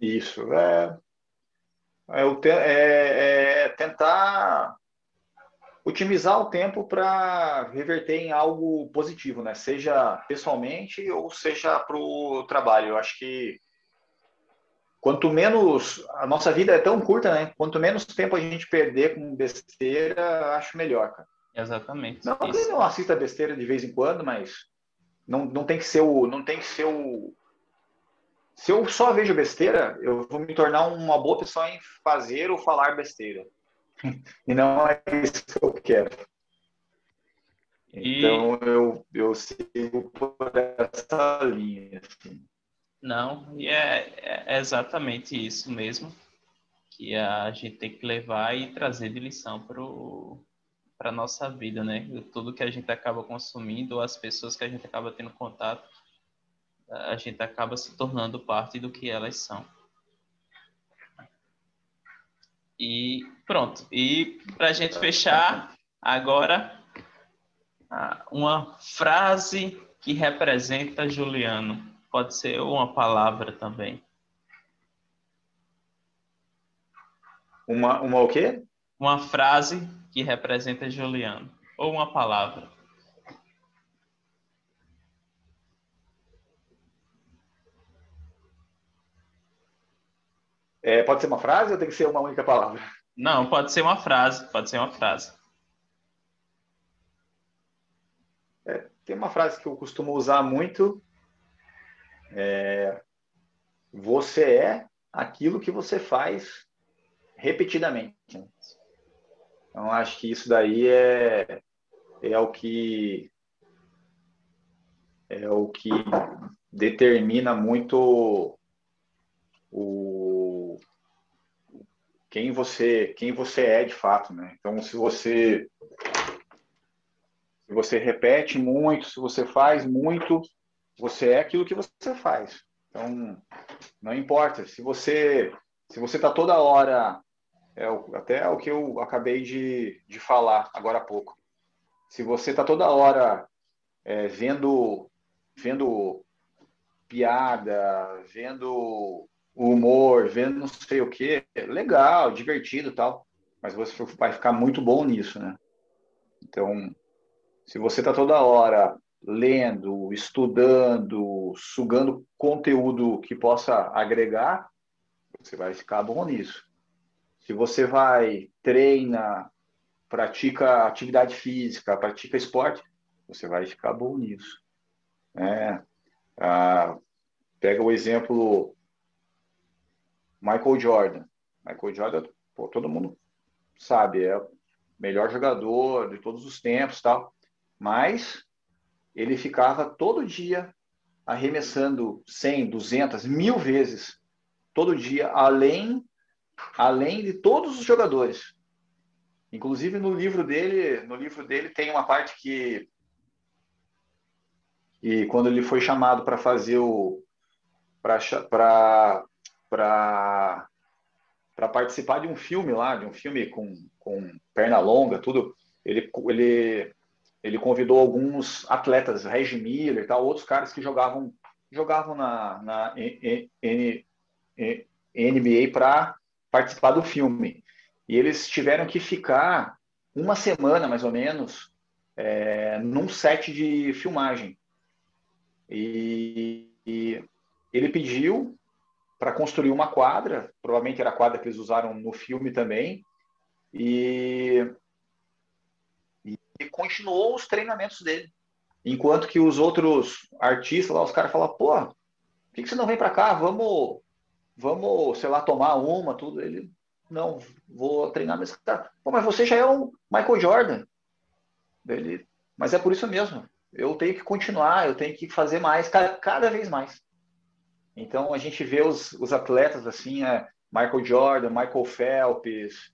Isso. É, é, é, é tentar otimizar o tempo para reverter em algo positivo, né? Seja pessoalmente ou seja para o trabalho. Eu acho que quanto menos a nossa vida é tão curta, né? Quanto menos tempo a gente perder com besteira, acho melhor, cara. Exatamente. Não, não assista besteira de vez em quando, mas não, não tem que ser o não tem que ser o se eu só vejo besteira, eu vou me tornar uma boa pessoa em fazer ou falar besteira. E não é isso que eu quero. Então e... eu, eu sigo por essa linha. Assim. Não, e é, é, exatamente isso mesmo que a gente tem que levar e trazer de lição para a nossa vida, né? Tudo que a gente acaba consumindo, as pessoas que a gente acaba tendo contato, a gente acaba se tornando parte do que elas são. E pronto. E para a gente fechar, agora, uma frase que representa Juliano. Pode ser uma palavra também. Uma, uma o quê? Uma frase que representa Juliano. Ou uma palavra. É, pode ser uma frase ou tem que ser uma única palavra? Não, pode ser uma frase. Pode ser uma frase. É, tem uma frase que eu costumo usar muito. É, você é aquilo que você faz repetidamente. Então, acho que isso daí é, é o que é o que determina muito o quem você quem você é de fato, né? Então, se você se você repete muito, se você faz muito, você é aquilo que você faz. Então, não importa se você se você está toda hora é até o que eu acabei de, de falar agora há pouco. Se você está toda hora é, vendo vendo piada, vendo humor, vendo não sei o que, legal, divertido tal, mas você vai ficar muito bom nisso, né? Então, se você está toda hora lendo, estudando, sugando conteúdo que possa agregar, você vai ficar bom nisso. Se você vai, treina, pratica atividade física, pratica esporte, você vai ficar bom nisso. É, ah, pega o exemplo Michael Jordan. Michael Jordan, pô, todo mundo sabe, é o melhor jogador de todos os tempos, tal. Mas ele ficava todo dia arremessando 100, 200, mil vezes todo dia, além além de todos os jogadores. Inclusive no livro dele, no livro dele tem uma parte que e quando ele foi chamado para fazer o para para para participar de um filme lá, de um filme com, com perna longa, tudo. Ele, ele, ele convidou alguns atletas, Reggie Miller e tal, outros caras que jogavam jogavam na, na NBA para participar do filme. E eles tiveram que ficar uma semana, mais ou menos, é, num set de filmagem. E, e ele pediu para construir uma quadra, provavelmente era a quadra que eles usaram no filme também, e, e continuou os treinamentos dele. Enquanto que os outros artistas lá, os caras falavam, pô, por que, que você não vem para cá? Vamos, vamos, sei lá, tomar uma, tudo. Ele, não, vou treinar nesse cara. Pô, mas você já é o Michael Jordan. Ele, mas é por isso mesmo. Eu tenho que continuar, eu tenho que fazer mais, cada, cada vez mais. Então a gente vê os, os atletas assim, é Michael Jordan, Michael Phelps,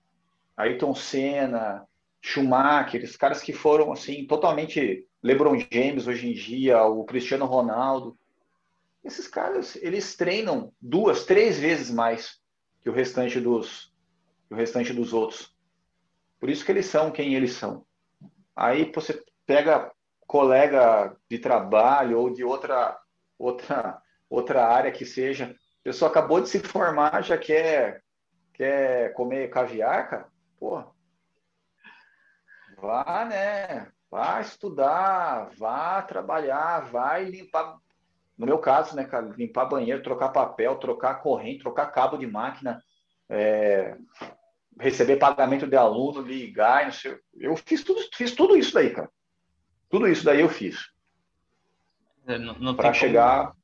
Ayrton Senna, Schumacher, esses caras que foram assim totalmente LeBron James hoje em dia, o Cristiano Ronaldo. Esses caras, eles treinam duas, três vezes mais que o restante dos o restante dos outros. Por isso que eles são quem eles são. Aí você pega colega de trabalho ou de outra outra outra área que seja, a pessoa acabou de se formar, já quer quer comer caviar, cara? Pô. Vá, né? Vá estudar, vá trabalhar, vai limpar. No meu caso, né, cara, limpar banheiro, trocar papel, trocar corrente, trocar cabo de máquina, é, receber pagamento de aluno, ligar, não sei. Eu fiz tudo, fiz tudo isso daí, cara. Tudo isso daí eu fiz. É, Para chegar. Como,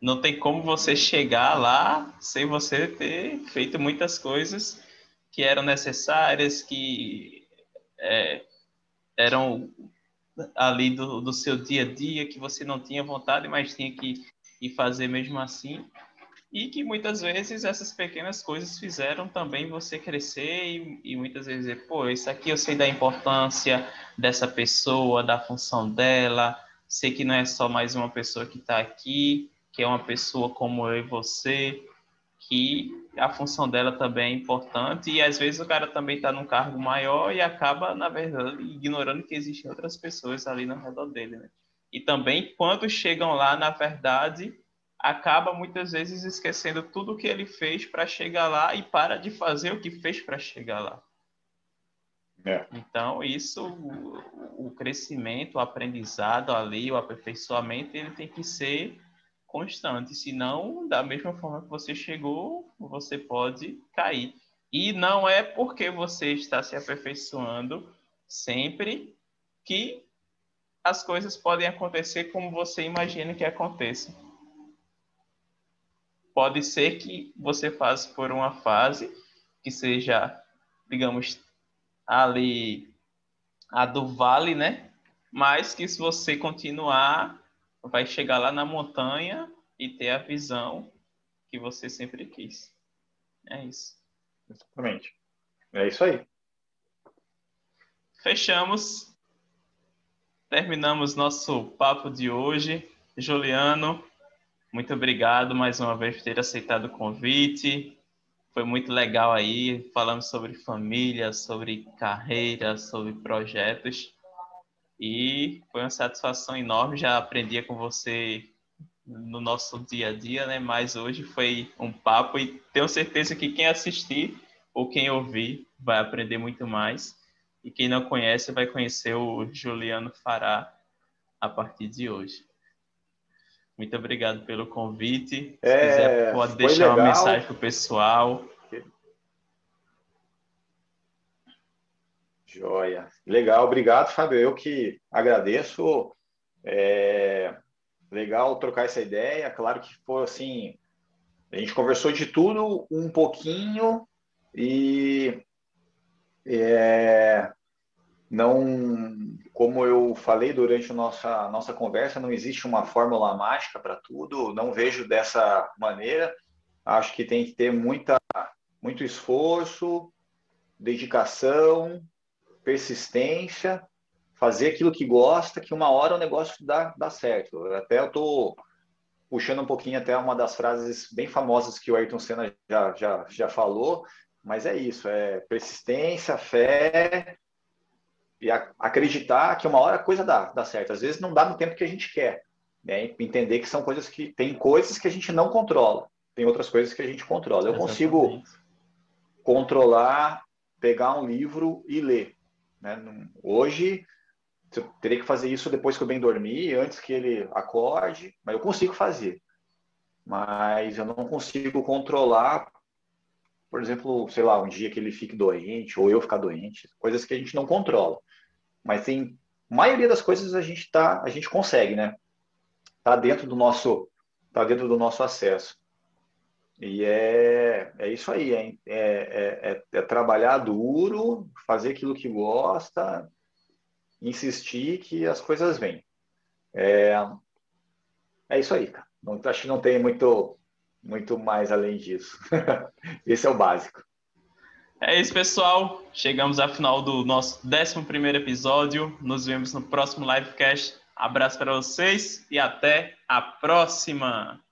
não tem como você chegar lá sem você ter feito muitas coisas que eram necessárias, que é, eram ali do, do seu dia a dia, que você não tinha vontade, mas tinha que ir fazer mesmo assim. E que muitas vezes essas pequenas coisas fizeram também você crescer e, e, muitas vezes dizer, pô, isso aqui eu sei da importância dessa pessoa, da função dela, sei que não é só mais uma pessoa que está aqui, que é uma pessoa como eu e você, que a função dela também é importante e às vezes o cara também está num cargo maior e acaba, na verdade, ignorando que existem outras pessoas ali no redor dele, né? E também, quando chegam lá, na verdade, acaba muitas vezes esquecendo tudo o que ele fez para chegar lá e para de fazer o que fez para chegar lá. É. Então, isso, o, o, crescimento, o aprendizado ali, o aperfeiçoamento, ele tem que ser constante, senão, da mesma forma que você chegou, você pode cair. E não é porque você está se aperfeiçoando sempre que as coisas podem acontecer como você imagina que aconteça pode ser que você faça por uma fase que seja, digamos, ali a do vale, né? Mas que se você continuar, vai chegar lá na montanha e ter a visão que você sempre quis. É isso. Exatamente. É isso aí. Fechamos. Terminamos nosso papo de hoje. Juliano, muito obrigado mais uma vez por ter aceitado o convite. Foi muito legal aí, falando sobre família, sobre carreira, sobre projetos. E foi uma satisfação enorme. Já aprendi com você no nosso dia a dia, né? Mas hoje foi um papo e tenho certeza que quem assistir ou quem ouvir vai aprender muito mais. E quem não conhece vai conhecer o Juliano Fará a partir de hoje. Muito obrigado pelo convite. Se é, quiser, pode deixar legal. uma mensagem para o pessoal. Joia. Legal, obrigado, Fábio. Eu que agradeço. É legal trocar essa ideia. Claro que foi assim, a gente conversou de tudo um pouquinho e é, não, como eu falei durante a nossa, nossa conversa, não existe uma fórmula mágica para tudo, não vejo dessa maneira. Acho que tem que ter muita, muito esforço, dedicação, persistência, fazer aquilo que gosta, que uma hora o negócio dá, dá certo. Até eu estou puxando um pouquinho até uma das frases bem famosas que o Ayrton Senna já, já, já falou, mas é isso, é persistência, fé e a, acreditar que uma hora a coisa dá, dá certo. Às vezes não dá no tempo que a gente quer. Né? Entender que são coisas que tem coisas que a gente não controla, tem outras coisas que a gente controla. Eu Exatamente. consigo controlar, pegar um livro e ler. Né? Hoje eu teria que fazer isso depois que eu bem dormir, antes que ele acorde, mas eu consigo fazer. Mas eu não consigo controlar por exemplo, sei lá, um dia que ele fique doente ou eu ficar doente, coisas que a gente não controla. Mas tem maioria das coisas a gente tá, a gente consegue, né? Tá dentro do nosso, tá dentro do nosso acesso. E é, é isso aí, é, é, é, é trabalhar duro, fazer aquilo que gosta, insistir que as coisas vêm. É, é isso aí, cara. Não, acho que não tem muito muito mais além disso. Esse é o básico. É isso, pessoal. Chegamos ao final do nosso 11 episódio. Nos vemos no próximo livecast. Abraço para vocês e até a próxima!